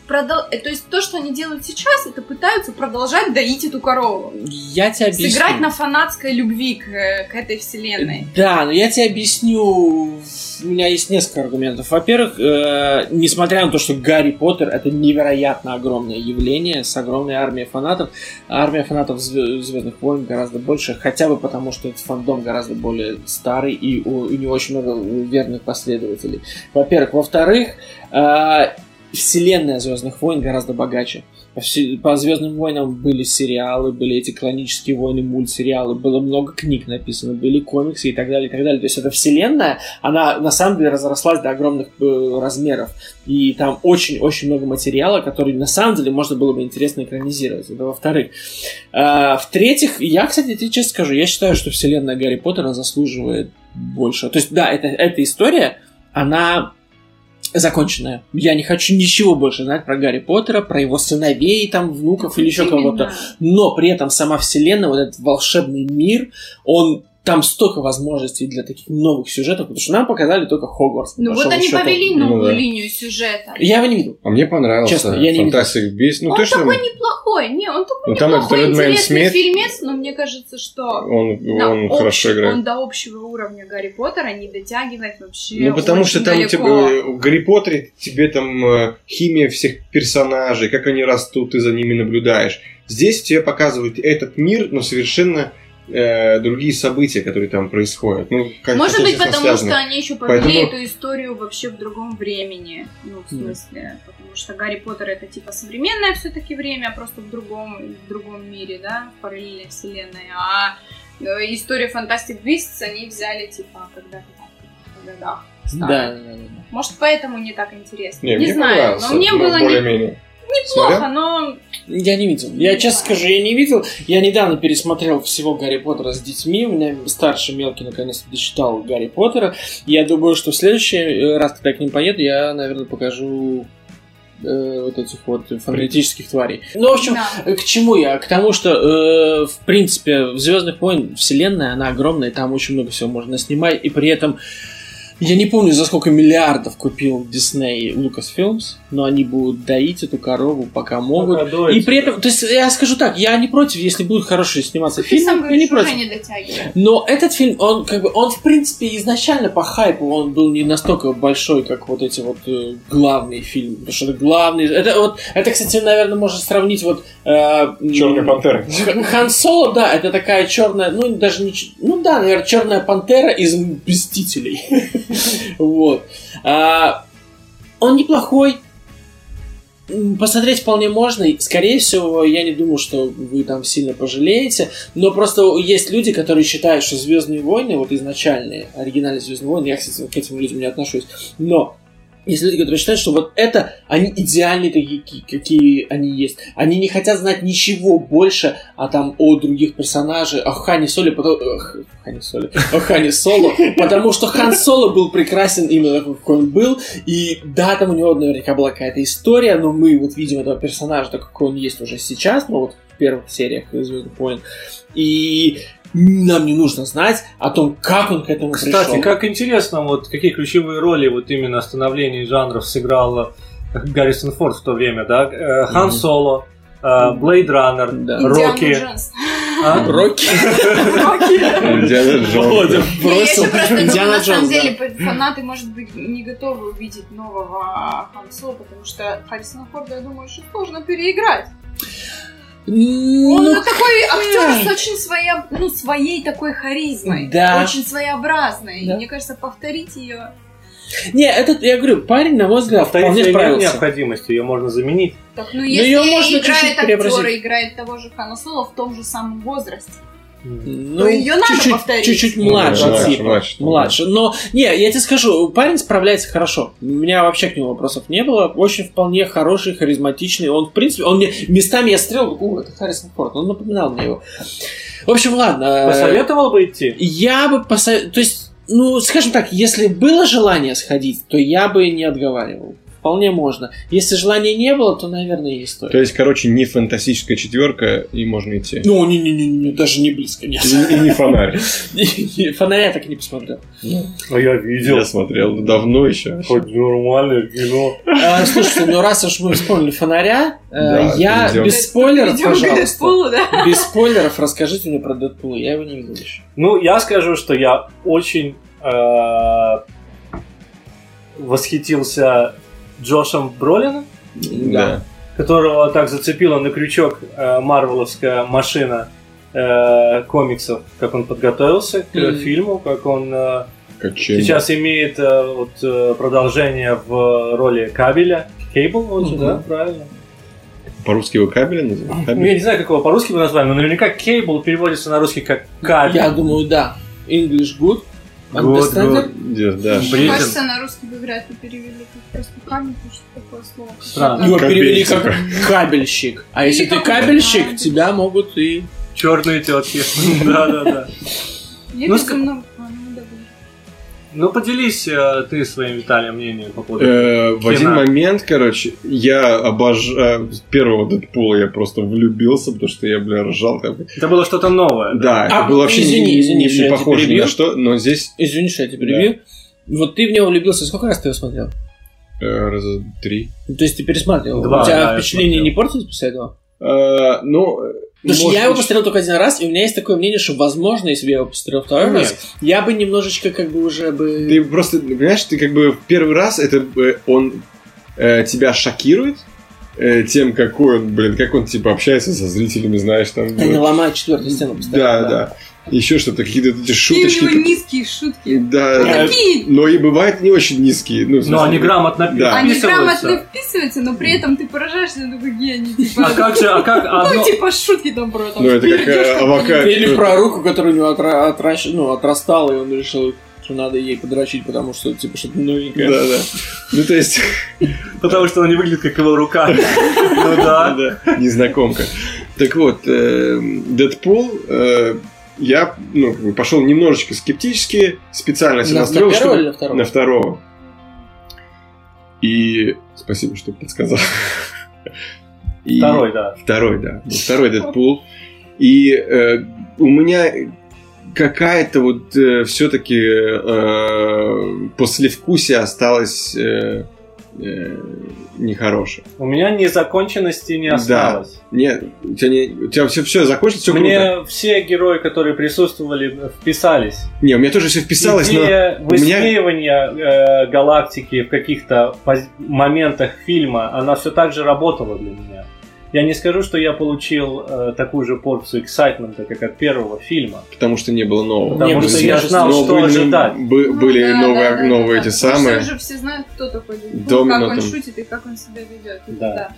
Продол- э, То есть то, что они делают сейчас, это пытаются продолжать доить эту корову. Я тебе объясню. Сыграть на фанатской любви к, э, к этой вселенной. Да, но я тебе объясню. У меня есть несколько аргументов. Во-первых, э, несмотря на то, что Гарри Поттер это невероятно огромное явление с огромной армией фанатов, армия фанатов Звездных войн гораздо больше, хотя бы потому, что этот фандом гораздо более старый и у, у него очень много верных последователей. Во-первых. Во-вторых, э, вселенная Звездных войн гораздо богаче. По, Звездным войнам были сериалы, были эти клонические войны, мультсериалы, было много книг написано, были комиксы и так далее, и так далее. То есть эта вселенная, она на самом деле разрослась до огромных э, размеров. И там очень-очень много материала, который на самом деле можно было бы интересно экранизировать. Это во-вторых. А, в-третьих, я, кстати, тебе честно скажу, я считаю, что вселенная Гарри Поттера заслуживает больше. То есть, да, это, эта история, она законченная. Я не хочу ничего больше знать про Гарри Поттера, про его сыновей, там, внуков или еще кого-то. Но при этом сама вселенная, вот этот волшебный мир, он там столько возможностей для таких новых сюжетов, потому что нам показали только Хогвартс. Ну вот они счету. повели Ну новую да. линию сюжета. Я его не видел. А мне понравился Честно, я не Fantastic Beasts. Ну, он то, что такой неплохой, не, он такой Ну, там этот неплохой, Редмейн интересный Смит. фильмец, но мне кажется, что он, на он общий- хорошо играет. он до общего уровня Гарри Поттера не дотягивает вообще. Ну, потому очень что там далеко. типа, в Гарри Поттере тебе там э, химия всех персонажей, как они растут, ты за ними наблюдаешь. Здесь тебе показывают этот мир, но совершенно э, другие события, которые там происходят. Ну, как Может быть, потому связаны. что они еще повели Поэтому- эту историю вообще в другом времени. Ну, в смысле, потому что Гарри Поттер это типа современное все-таки время, просто в другом, в другом мире, да, в параллельной вселенной. А э, историю Fantastic Beasts они взяли типа когда-то там в годах. Да, да, да, да. Может, поэтому не так интересно. Не, Не, мне знаю, но мне было не-. Неплохо, Смотрел? но Я не видел. Я честно скажу, я не видел. Я недавно пересмотрел всего Гарри Поттера с детьми. У меня старший мелкий наконец-то дочитал Гарри Поттера. Я думаю, что в следующий э, раз, когда я к ним поеду, я, наверное, покажу э, вот этих вот фантастических тварей. Ну, в общем, да. к чему я? К тому, что, э, в принципе, в Звездных войн вселенная, она огромная, и там очень много всего можно снимать, и при этом я не помню, за сколько миллиардов купил Disney Lucasfilms, но они будут доить эту корову, пока могут. Пока доить. И при этом, то есть я скажу так, я не против, если будут хорошие сниматься Ты сам фильмы, я не против. не. Но этот фильм, он как бы, он в принципе изначально по хайпу, он был не настолько большой, как вот эти вот э, главные фильмы, потому что это главный, это вот, это, кстати, наверное, можно сравнить вот э, Черная пантера. Хан Соло, да, это такая черная, ну даже не, ну да, наверное, черная пантера из Мстителей. Вот. А, Он неплохой. Посмотреть вполне можно. Скорее всего, я не думаю, что вы там сильно пожалеете. Но просто есть люди, которые считают, что Звездные войны, вот изначальные, оригинальные Звездные войны, я, кстати, к этим людям не отношусь. Но есть люди, которые считают, что вот это, они идеальные такие, какие- они есть. Они не хотят знать ничего больше о там, о других персонажах, о Хане Соле, потому... эх, Хане Соле, о Хане Соло, потому что Хан Соло был прекрасен именно такой, какой он был, и да, там у него наверняка была какая-то история, но мы вот видим этого персонажа, так какой он есть уже сейчас, ну вот в первых сериях Звездных войн, и нам не нужно знать о том, как он к этому Кстати, пришел. как интересно, вот какие ключевые роли вот именно становления жанров сыграл э, Гаррисон Форд в то время, да? Э, Хан Мгм. Соло, э, Блейд Раннер. Рокки. А? Рокки. Индиана Джонс. Бросил Индиана на самом деле, фанаты, может быть, не готовы увидеть нового Хан Соло, потому что Харрисона Форда, я думаю, очень сложно переиграть. Он Ну, такой актер с очень своя, ну, своей такой харизмой. Да. Очень своеобразной. Да. И мне кажется, повторить ее. Не, этот, я говорю, парень, на мой взгляд, Повторить вполне ее нет справился. необходимости, ее можно заменить. Так, ну, Ну, если её можно играет чуть-чуть актер, преобразить. играет того же Хана Соло в том же самом возрасте. Ну, её надо чуть-чуть, повторить. чуть-чуть Ну, младше, младше, типа. младше, Младше. Но, не, я тебе скажу, парень справляется хорошо. У меня вообще к нему вопросов не было. Очень вполне хороший, харизматичный. Он, в принципе, он мне местами я стрел, о, это Харрисон Форд. Он напоминал мне его. В общем, ладно. э, Посоветовал бы идти? Я бы посоветовал... То есть, ну, скажем так, если было желание сходить, то я бы не отговаривал. Вполне можно. Если желания не было, то, наверное, не стоит. То есть, короче, не фантастическая четверка, и можно идти. Ну, не-не-не, даже не близко, нет. И, и не фонарь. Фонаря я так и не посмотрел. А я видел. Я смотрел давно еще. Хоть нормальное кино. А, слушайте, ну раз уж мы вспомнили фонаря, э, я без спойлеров, пожалуйста. Без спойлеров расскажите мне про Дэдпула. Я его не видел еще. Ну, я скажу, что я очень э, восхитился Джошем Бролином, Да. которого так зацепила на крючок э, марвеловская машина э, комиксов, как он подготовился к Мгм. фильму, как он э, Как чем? сейчас имеет э, вот, э, продолжение в роли Кабеля. Кейбл, же, Мгм. да, правильно. По-русски его кабеля называют? Ну, Кабель? я не знаю, как его по-русски бы назвали, но наверняка Кейбл переводится на русский как кабель. Я думаю, да. English good. Understand? Да. Мне кажется, на русский бы вряд ли перевели как просто камень, потому что такое слово. Странно. Его перевели как кабельщик. А если ты кабельщик, тебя могут и... Черные тетки. Да, да, да. Я Ну, безумно... Ну, да, да. Поделись э, ты своим, Виталием, мнением по поводу. Э, В один момент, короче, я обожаю... С первого Дэдпула я просто влюбился, потому что я, бля, ржал. как бы. Это было что-то новое. Да, это А, было вообще извини, не- извини, не, что не похоже ни на что, но здесь Извини, что я тебя перебью. Вот ты в него влюбился. Сколько раз ты его смотрел? э, раза три. Ну, То есть ты пересматривал? Два, У тебя да, впечатление не портилось после этого? Э, Ну, Потому что я его посмотрел только один раз, и у меня есть такое мнение, что, возможно, если бы я его посмотрел второй Нет. раз, я бы немножечко как бы уже бы... Ты просто, понимаешь, ты как бы в первый раз это э, он э, тебя шокирует э, тем, какой он, блин, как он типа общается со зрителями, знаешь, там. Они вот. ломают четвертую стену Да, постоянно. да. Еще что-то, какие-то эти И у шуточки. него низкие шутки. Да, Да. Такие но и бывают не очень низкие. Ну, Но они грамотно Да. Они грамотно вписываются, но при этом ты поражаешься, ну какие они типа. А как же, а как Ну, типа шутки там про там. Ну, это как, авокадо. Или про руку, которая у него отра- отращ- ну, отрастала, и он решил, что надо ей подрочить, потому что, типа, что-то новенькое. Да, да. Ну, то есть, Потому что он не выглядит как его рука. Ну да. незнакомка. Так вот, э, Дэдпул, э, я ну, пошел немножечко скептически, специально себя На- на настроил, первого чтобы- или на второго? На второго. И спасибо, что подсказал. И- Второй, да. Второй, да. был Второй Дэдпул. И э, у меня какая-то вот все-таки послевкусие осталось э, э, нехорошее. У меня незаконченности не Да. осталось. Нет, у тебя, не, у тебя все, все закончилось, все круто. Мне все герои, которые присутствовали, вписались. Не, у меня тоже все вписалось, но Идея меня- высмеивания э, галактики в каких-то моментах фильма, она все так же работала для меня. Я не скажу, что я получил э, такую же порцию эксайтмента, как от первого фильма. потому что не было нового. Потому Не, что ну, я знал, Но что были, ожидать. бы- Ну, были да, новые, да, да, новые да, эти да. самые. Все же все знают, кто такой Дэдпул, Домино как он там. шутит и как он себя ведет. Да.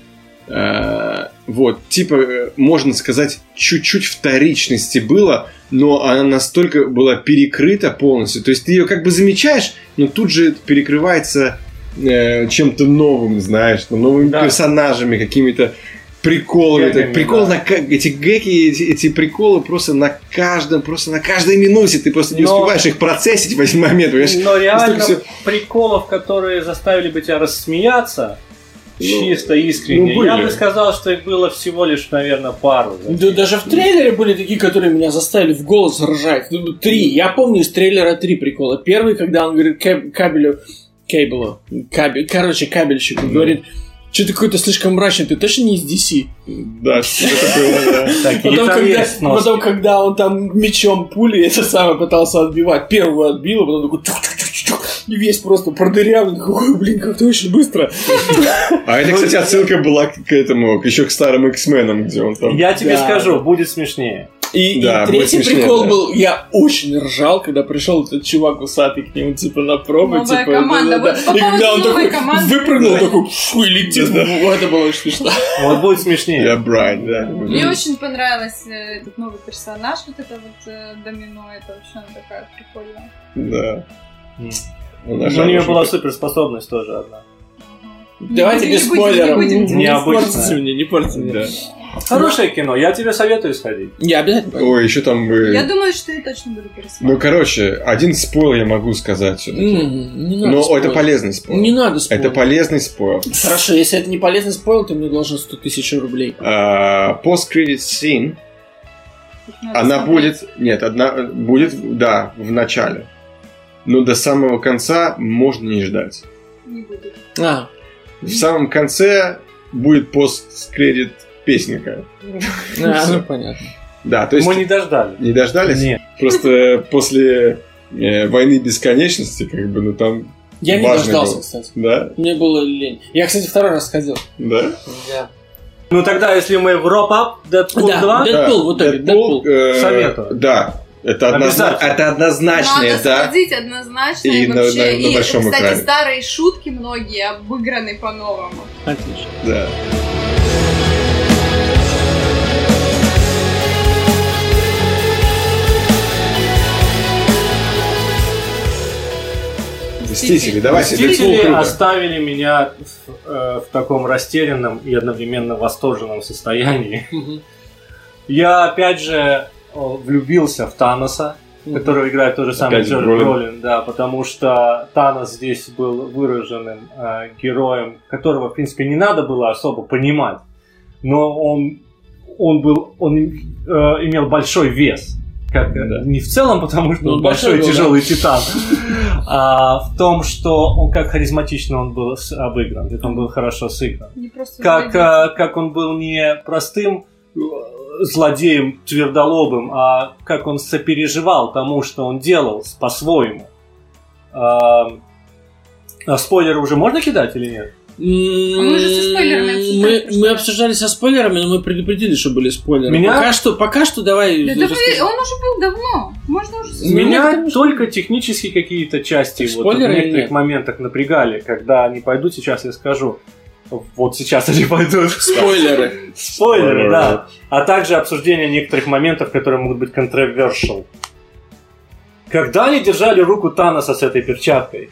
Э, вот, типа, э, можно сказать, чуть-чуть вторичности было, но она настолько была перекрыта полностью. То есть ты ее как бы замечаешь, но тут же перекрывается э, чем-то новым, знаешь, ну, новыми Да. персонажами, какими-то приколами. Гэгами, Это прикол да. на эти гэги, эти, эти приколы просто на каждом, просто на каждой минуте. Ты просто не Но- успеваешь их процессить в один момент. понимаешь? Но реально Настолько приколов, которые заставили бы тебя рассмеяться, Ну, чисто искренне, ну, я бы сказал, что их было всего лишь, наверное, пару. Да даже в трейлере были такие, которые меня заставили в голос ржать. Ну, три. Я помню из трейлера три прикола. Первый, когда он говорит каб- кабелю... Кейблу. Кабель, короче, кабельщику говорит, что ты какой-то слишком мрачный, ты точно не из DC? Да, это было, да. Потом когда, потом, когда он там мечом пули это самое пытался отбивать. Первую отбил, а потом такой... И весь просто продырявлен. Ой, блин, как-то очень быстро. А это, кстати, отсылка была к этому, к еще к старым X-менам, где он там... Я тебе скажу, будет смешнее. И, Да, и третий смешнее, прикол да. был, я очень ржал, когда пришел этот чувак усатый к нему, типа, на пробу, Новая типа, команда. да-да-да. Вот по И когда он такой команды. выпрыгнул, такой, фу, и летит, Да-да. в- это было очень смешно. Вот будет смешнее. Я Брайан, да. Мне очень понравился э, этот новый персонаж, вот это вот э, домино, это вообще она такая прикольная. Да. Ну, У нее была суперспособность тоже одна. Давайте Не без будем, не спойлеров. будем, Не портите мне, не портите мне. Да. Хорошее кино, я тебе советую сходить. Я обязательно. Ой, еще там... э, Я думаю, что я точно буду Ну, пересматривать. короче, один спойл я могу сказать все-таки. М, Не надо Но спойлерить. это полезный спойл. Не надо спойлерить. Это полезный спойл. Хорошо, если это не полезный спойл, то мне должен 100 тысяч рублей. А, Post-credit scene, она смотреть. будет... Нет, одна будет, да, в начале. Но до самого конца можно не ждать. Не будет. А, В самом конце будет пост-кредит песенка. а, Всё. ну понятно. Да, то есть... Мы не дождались. Не дождались? Нет. Просто после э, войны бесконечности, как бы, ну там... Я не дождался, было. кстати. Да? Мне было лень. Я, кстати, второй раз ходил. Да? Да. Ну тогда, если мы в Роп-Ап, Дэдпул Да, 2, да. Дэдпул, в итоге, Дэдпул, э, Советую. Да. Это, однозна- это однозначное, Надо да. сходить однозначно. И И, на- вообще, на- на и, большом кстати, экране. старые шутки многие обыграны по-новому. Отлично. да. Мстители, давайте. Мстители оставили меня в, э, в таком растерянном и одновременно восторженном состоянии. Я опять же влюбился в Таноса, которого играет тот же самый Джордж Бролин. Бролин, да, потому что Танос здесь был выраженным э, героем, которого, в принципе, не надо было особо понимать, но он, он был, он э, имел большой вес. Как, э, Да. Не в целом, потому что Ну, он большой большой был, да. тяжелый титан, а в том, что он как харизматично он был обыгран, как он был хорошо сыгран Не просто как, а, как он был не простым э, злодеем твердолобым, а как он сопереживал тому, что он делал по-своему. А, а спойлеры уже можно кидать или нет? Мы уже со спойлерами обсуждали Мы, мы обсуждали со спойлерами, но мы предупредили, что были спойлеры. Меня- Пока что, пока что давай. Да, да вы- он уже был давно. Можно уже... Ну, Меня только технически какие-то части Так вот, в некоторых нет? моментах напрягали. Когда они пойдут, сейчас я скажу. Вот сейчас они пойдут. Спойлеры. Спойлеры, да. А также обсуждение некоторых моментов, которые могут быть controversial. Когда они держали руку Таноса с этой перчаткой,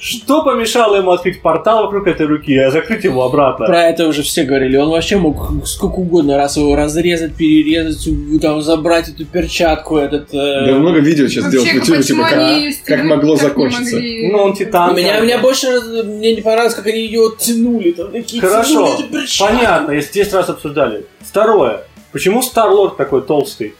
что помешало ему открыть портал вокруг этой руки, а закрыть его обратно? Про это уже все говорили. Он вообще мог сколько угодно раз его разрезать, перерезать, у- там забрать эту перчатку, этот. э, Да много видео сейчас делают в Вообще, YouTube, типа, как, как могло не закончиться. могли? Ну, он титан. Меня, как бы. меня больше мне не понравилось, как они ее тянули. Там такие Хорошо, тянули понятно, если 10 раз обсуждали. Второе. Почему Старлорд такой толстый?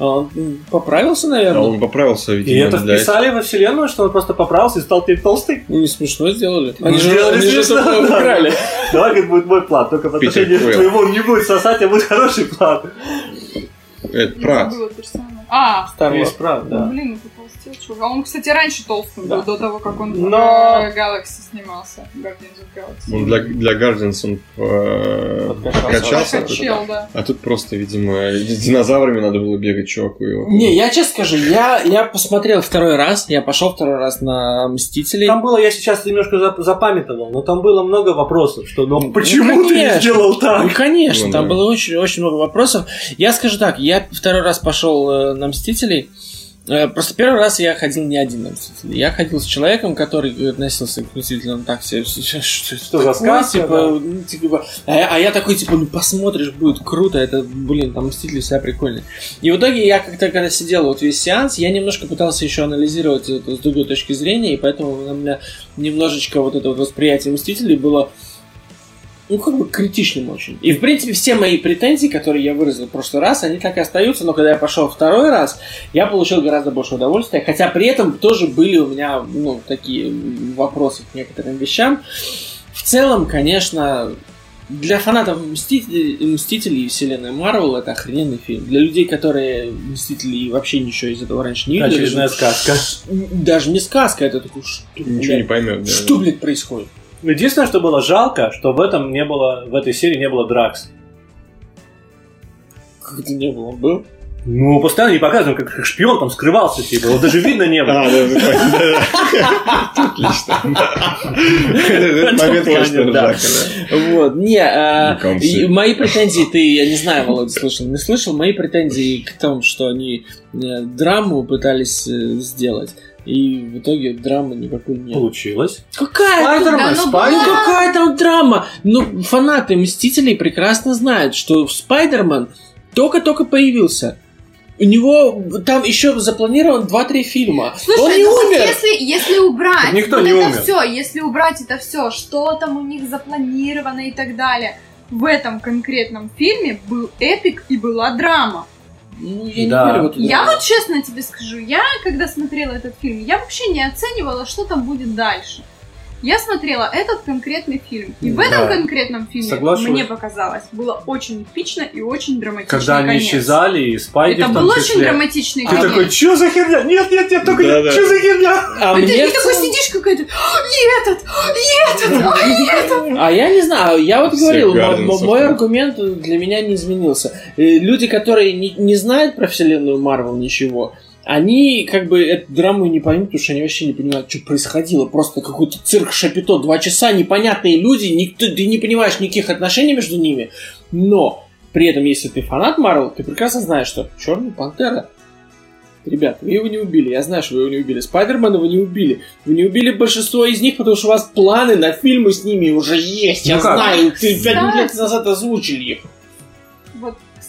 А Он поправился, А наверное. он поправился, И видимо, это для вписали во вселенную, что он просто поправился и стал теперь толстый? Ну, не смешно сделали. Ну, Они же, сделали они же смешно, это да. украли. Давай, как будет мой план. Только по отношению к твоему он не будет сосать, а будет хороший план. Это Прат. А, правда, ну, да. блин, это толстел, чувак. А он, кстати, раньше толстым Да. был, до того, как он Но- в Galaxy снимался. Guardians of Galaxy. Он для, для Guardians он э, Подкачался. Чел, да. А тут просто, видимо, с динозаврами надо было бегать чуваку. вот- Не, я честно скажу, я, я посмотрел второй раз, я пошел второй раз на Мстителей. Там было, я сейчас немножко зап- запамятовал, но там было много вопросов, что ну, Ну, почему ты не сделал Ну, так? конечно, Ну, там да. было очень, очень много вопросов. Я скажу так, я второй раз пошел э, на Мстителей. Э, Просто первый раз я ходил не один на Мстителей. Я ходил с человеком, который относился к Мстителям так себе. Что, что, Что за такое, сказка, типа, ну, типа, а, я- а я такой, типа, ну посмотришь, будет круто, это, блин, там Мстители себя прикольные. И в итоге я как-то, когда сидел вот весь сеанс, я немножко пытался еще анализировать это с другой точки зрения, и поэтому у меня немножечко вот это вот восприятие Мстителей было ну, как бы критичным очень. И, в принципе, все мои претензии, которые я выразил в прошлый раз, они так и остаются, но когда я пошел второй раз, я получил гораздо больше удовольствия, хотя при этом тоже были у меня, ну, такие вопросы к некоторым вещам. В целом, конечно, для фанатов Мстителей, Мстителей и вселенной Марвел это охрененный фильм. Для людей, которые Мстители вообще ничего из этого раньше не видели. Очередная сказка. Даже не сказка, это такой, что, Ничего не блядь, поймет. да. что, блядь, происходит? Единственное, что было жалко, что в этом не было, в этой серии не было Дракс. Как это не было, он был? Ну, постоянно не показываем, как, как шпион там скрывался, типа, вот даже видно не было. А, да, да, да. Отлично. Момент, конечно, Да. Вот, не, а, Ну, мои претензии, ты, я не знаю, Володя, слышал, не слышал, мои претензии к тому, что они э, драму пытались э, сделать, и в итоге драмы никакой нет. Получилось. Какая Spider-Man, Да, ну, Spider. Ну какая там драма? Ну, фанаты Мстителей прекрасно знают, что Spider-Man только-только появился. У него там еще запланирован 2-3 фильма. Слушай, Он не ну умер. если, если убрать Так никто вот не это умер. все, если убрать это все, что там у них запланировано и так далее, в этом конкретном фильме был эпик и была драма. Ну, я Да. не верю в эту Я вот честно тебе скажу, я когда смотрела этот фильм, я вообще не оценивала, что там будет дальше. Я смотрела этот конкретный фильм. И в Да. этом конкретном фильме, Соглашусь. мне показалось, было очень эпично и очень драматично. Когда они конец. исчезали, и Спайди Это был очень числе. драматичный Ты конец. такой, что за херня? Нет, нет, нет, только Да, да. что за херня? А И ты, в такой целом- сидишь какой-то, и этот, и этот, а, и этот. А я не знаю, я вот говорил, мой аргумент для меня не изменился. Э, Люди, которые не, не знают про вселенную Марвел ничего, они как бы эту драму не поймут, потому что они вообще не понимают, что происходило. Просто какой-то цирк Шапито, два часа, непонятные люди, никто, ты не понимаешь никаких отношений между ними. Но при этом, если ты фанат Марвел, ты прекрасно знаешь, что Черный Пантера Ребят, вы его не убили. Я знаю, что вы его не убили. Спайдермена вы не убили. Вы не убили большинство из них, потому что у вас планы на фильмы с ними уже есть. Я Ну как? знаю, ты пять лет назад озвучили их.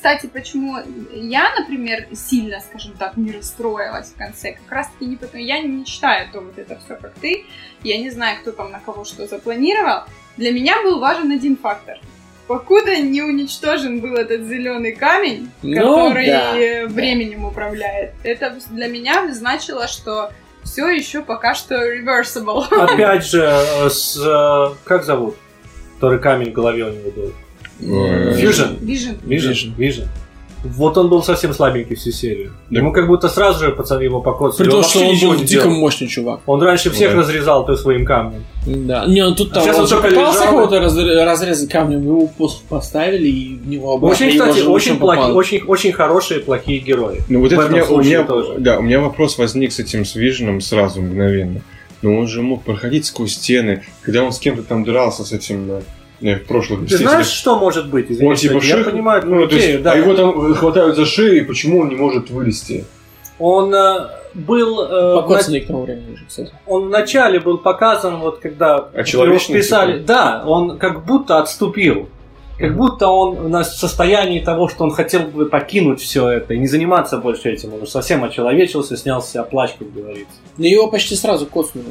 Кстати, почему я, например, сильно, скажем так, не расстроилась в конце, как раз таки не потому, я не читаю то вот это все как ты, я не знаю, кто там на кого что запланировал. Для меня был важен один фактор. Покуда не уничтожен был этот зеленый камень, Ну, который да, э, да. временем управляет, это для меня значило, что все еще пока что reversible. Опять же, э, с... э, Как зовут? Который камень в голове у него был. Фьюжн. Vision. Вижен. Вижен. Вот он был совсем слабенький всю серию. Да. Ему как будто сразу же пацаны его покоцали. При том, что он был дико мощный чувак. Он раньше всех Да. разрезал ты своим камнем. Да. Не, ну тут А там сейчас он он только пытался кого-то раз- разрезать камнем, его пост поставили и в него обратно. Очень, кстати, очень, плохи- очень, очень хорошие плохие герои. Ну вот В это у меня, у меня, тоже. да, у меня вопрос возник с этим с Виженом сразу мгновенно. Но он же мог проходить сквозь стены, когда он с кем-то там дрался с этим в прошлых Ты знаешь, что может быть? Извини, он типа кстати, я ших, понимаю ну, то есть, идею, да. а его там хватают за шею, и почему он не может вылезти? Он э, был... э, Покоцанный к тому времени уже, кстати. он вначале был показан, вот когда Очеловеченный, его вписали, типа? да, он как будто отступил. Как будто он на состоянии того, что он хотел бы покинуть все это и не заниматься больше этим. Он уже совсем очеловечился, снял с себя плач, как говорится. Но его почти сразу коцнули.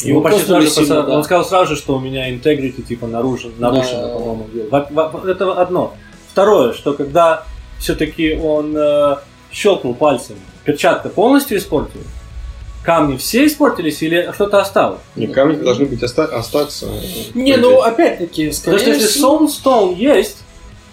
Его Его почти сразу сильно, посад- да. Он сказал сразу же, что у меня интегрити типа нарушен, нарушено, Да. по-моему. во- Это одно. Второе, что когда все-таки он э, щелкнул пальцем, перчатка полностью испортилась. Камни все испортились или что-то осталось? Не, камни должны быть оста- остаться. Не, ну опять-таки, Потому скорее что если Soulstone есть,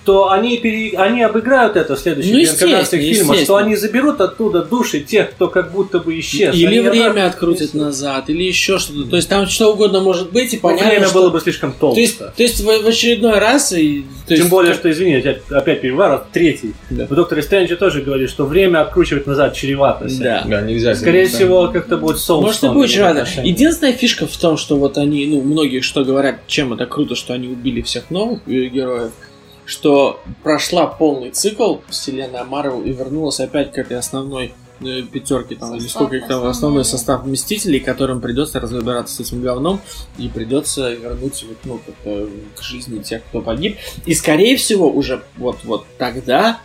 то они, пере- они обыграют это в следующих Ну, фильма, что они заберут оттуда души тех, кто как будто бы исчез. Или Они время обратно открутят назад, или еще что-то. То есть там что угодно может быть, и Ну, понятно, время что... было бы слишком толсто. То есть, то есть в, в очередной раз... И, то Тем есть, более, как- что, извини, я опять перебиваю, раз третий. Да. В Докторе Стрэнджа тоже говорит, что время откручивать назад чревато. Да. Да, нельзя. Скорее Да. всего, как-то будет Soulstone. Может, и будет отношения. Единственная фишка в том, что вот они, ну, многие что говорят, чем это круто, что они убили всех новых героев, что прошла полный цикл вселенная Марвел и вернулась опять к этой основной э, пятерке, там, или Состав сколько их там, основной. основной состав Мстителей, которым придется разбираться с этим говном и придется вернуть вот, ну, как-то к жизни тех, кто погиб. И, скорее всего, уже вот-вот тогда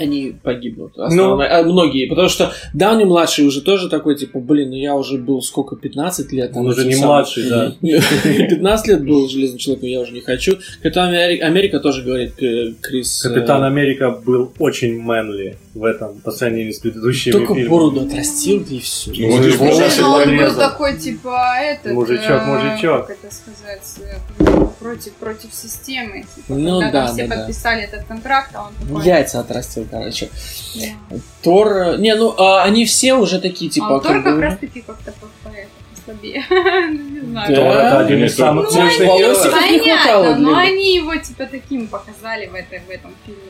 они погибнут. Основные- а, многие. Потому что Дауни младший уже тоже такой, типа, блин, ну я уже был сколько, 15 лет? Он там, уже не самым. младший, да. 15 лет был Железным человеком, я уже не хочу. Капитан Амери- Америка тоже говорит, э, Крис... э, Капитан Америка был очень мэнли. В этом по сравнению с предыдущими Только фильмами. бороду отрастил, и все. Ну, вот и волосы ну он был такой, типа, этот... Мужичок, э, мужичок. Как это сказать? э, Против, против системы. Типа, Ну когда да, там все да, да. подписали этот контракт, а он такой... Яйца отрастил, короче. Да. Тор... Не, ну, а они все уже такие, типа... а у Тора как как бы- раз таки как-то по-. Ну, Не знаю. Да. Тор это один из Ну, самых ну, волосы- героев. Понятно, но они его типа таким показали в, этой, в этом фильме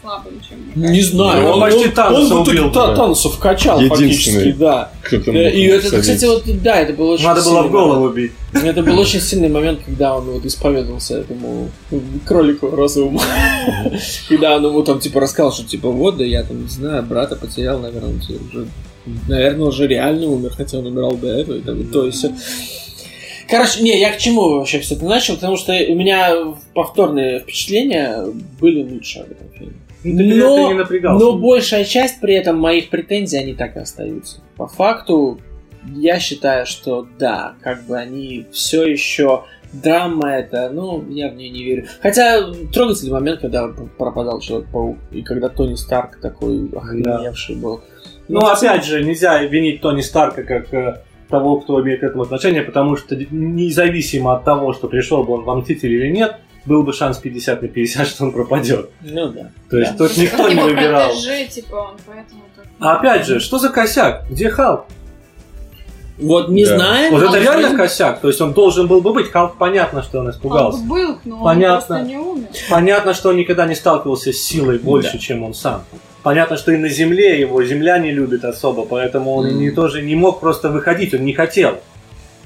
слабым, чем мне Не знаю, Ну, он, он почти он- Таноса он убил, да. Вкачал Единственный. фактически, да. Э, И это, посадить? кстати, вот, да, это был очень Надо было в голову момент. Это был очень сильный момент, когда он вот исповедовался этому кролику розовому. Когда он ему там типа рассказал, что типа вот, да я там, не знаю, брата потерял, наверное, он уже, наверное, уже реально умер, хотя он умирал до этого. И там, то есть, Короче, не, я к чему вообще все это начал, потому что у меня повторные впечатления были лучше об этом фильме. Ну, ты, Но- ты не напрягался. Но большая часть при этом моих претензий, они так и остаются. По факту, я считаю, что да, как бы они все еще драма это, ну, я в нее не верю. Хотя трогательный момент, когда пропадал Человек-паук, и когда Тони Старк такой охреневший был. Ну, опять же, нельзя винить Тони Старка как э, того, кто имеет к этому отношение, потому что независимо от того, что пришел бы он в Мстители или нет, был бы шанс 50 на 50, что он пропадет. Ну да. То есть Да. тут никто не выбирал. протеже, типа, он поэтому так... А опять же, что за косяк? Где Халк? Вот не Да. знаем. Вот это но реально косяк. То есть он должен был бы быть. Халк понятно, что он Он испугался. был, но Понятно. он просто не умер. Понятно, что он никогда не сталкивался с силой больше, Да. чем он сам. Понятно, что и на Земле его Земля не любит особо, поэтому он и не, тоже не мог просто выходить, он не хотел.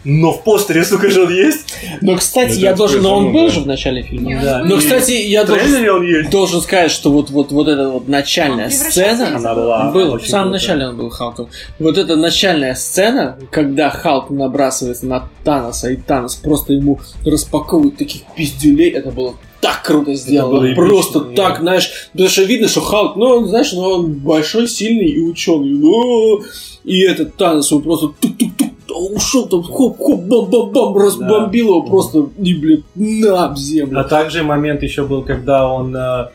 Но в постере, сука же, он есть. Но, кстати, я должен, но он был да. же в начале фильма. Да. Но, кстати, я должен, трейлере он есть. должен сказать, что вот, вот, вот эта вот начальная сцена, Она была Был, в самом начале он был Халком. Вот эта начальная сцена, когда Халк набрасывается на Таноса, и Танос просто ему распаковывает таких пиздюлей, это было так круто сделано. было просто эпично, так, да. знаешь, потому что видно, что Халк, ну, он, знаешь, ну, он большой, сильный и ученый. Ну, и этот Танос, он просто ушел там, хоп-хоп, бам-бам-бам, разбомбил его просто, и, блин, на об землю. А также момент еще был, когда он, э,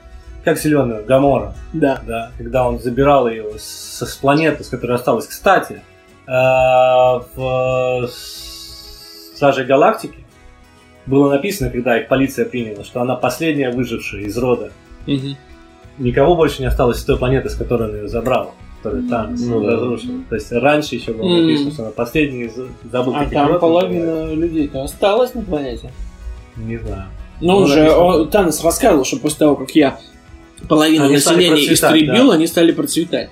как зеленая, Гамора, Да. да, когда он забирал ее с, с планеты, с которой осталась. Кстати, э, в Страже Галактики было написано, когда их полиция приняла, что она последняя выжившая из рода. Мгм. Никого больше не осталось с той планеты, с которой он ее забрал, которую там Ну да. разрушил. То есть раньше еще было написано, что она последняя из забытых А там половина людей-то осталась на планете. Не знаю. Ну, Ну, он же, написано. Танос рассказывал, что после того, как я половину Они населения истребил, да. они стали процветать.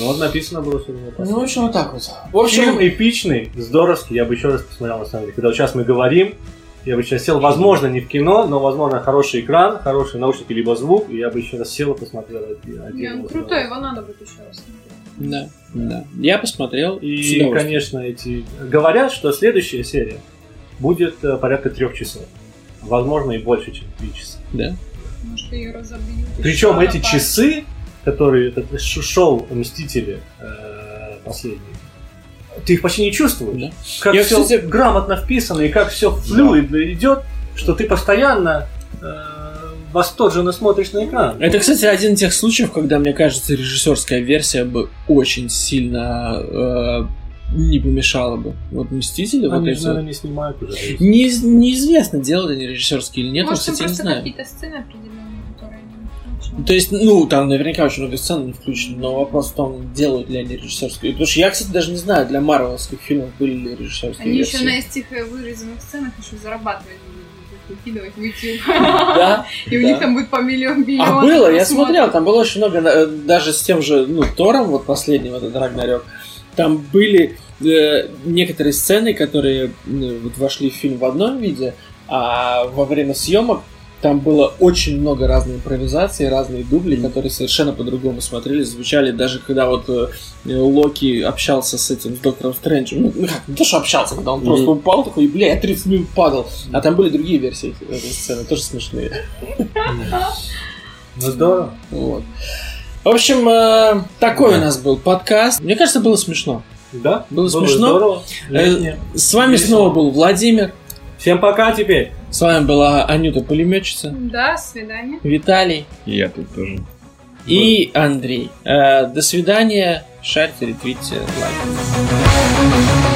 Ну вот написано было, что это Ну, в общем, вот так вот. В Фильм общем, эпичный, здоровский, я бы еще раз посмотрел, на самом деле. Когда вот сейчас мы говорим, я бы сейчас сел, возможно, не в кино, но, возможно, хороший экран, хорошие наушники, либо звук, и я бы еще раз сел и посмотрел. эти- Не, он вот крутой, его надо будет еще раз смотреть. да, да. Я посмотрел. И, конечно, эти... Говорят, что следующая серия будет э, порядка трех часов. Возможно, и больше, чем три часа. Да. Может, ее разобьют. Причем эти часы, которые это ш- шоу Мстители э, последний, ты их почти не чувствуешь. Да. Как Я, все кстати- грамотно вписано и как все флюидно идет, что ты постоянно э, восторженно смотришь на экран. Это, кстати, один из тех случаев, когда, мне кажется, режиссерская версия бы очень сильно э, не помешала бы. Вот Мстители, вот Они эти же, наверное, не снимают уже. Не, неизвестно, делают они режиссерские или нет, Может, кстати, я не просто знаю. какие-то сцены определенные. То есть, ну, там наверняка очень много сцен не включено, но вопрос в том, делают ли они режиссерские. Потому что я, кстати, даже не знаю, для марвеловских фильмов были ли режиссерские Они версии. еще на этих э, вырезанных сценах еще зарабатывать будут, выкидывать в YouTube. Да, И у них там будет по миллион миллионов. А было, я смотрел, там было очень много, э, даже с тем же, ну, Тором, вот последним, этот Рагнарёк, там были э, некоторые сцены, которые ну, вот вошли в фильм в одном виде, а во время съемок там было очень много разной импровизации, разные дубли, которые совершенно по-другому смотрелись, звучали даже когда вот э, Локи общался с этим, с Доктором Стрэнджем. Ну, ну как, не то, что общался, когда он просто упал такой, бля, я 30 минут падал. А там были другие версии этой сцены, тоже смешные. Ну здорово. Вот. В общем, э, такой у нас был подкаст. Мне кажется, было смешно. Да? Было смешно. здорово. Э, Летнее. С вами Весело. снова был Владимир. Всем пока теперь. С вами была Анюта Пулеметчица. Да, свидания. Виталий. Я тут тоже. И Андрей. Э, до свидания. Шарьте, ретвитьте, лайкайте.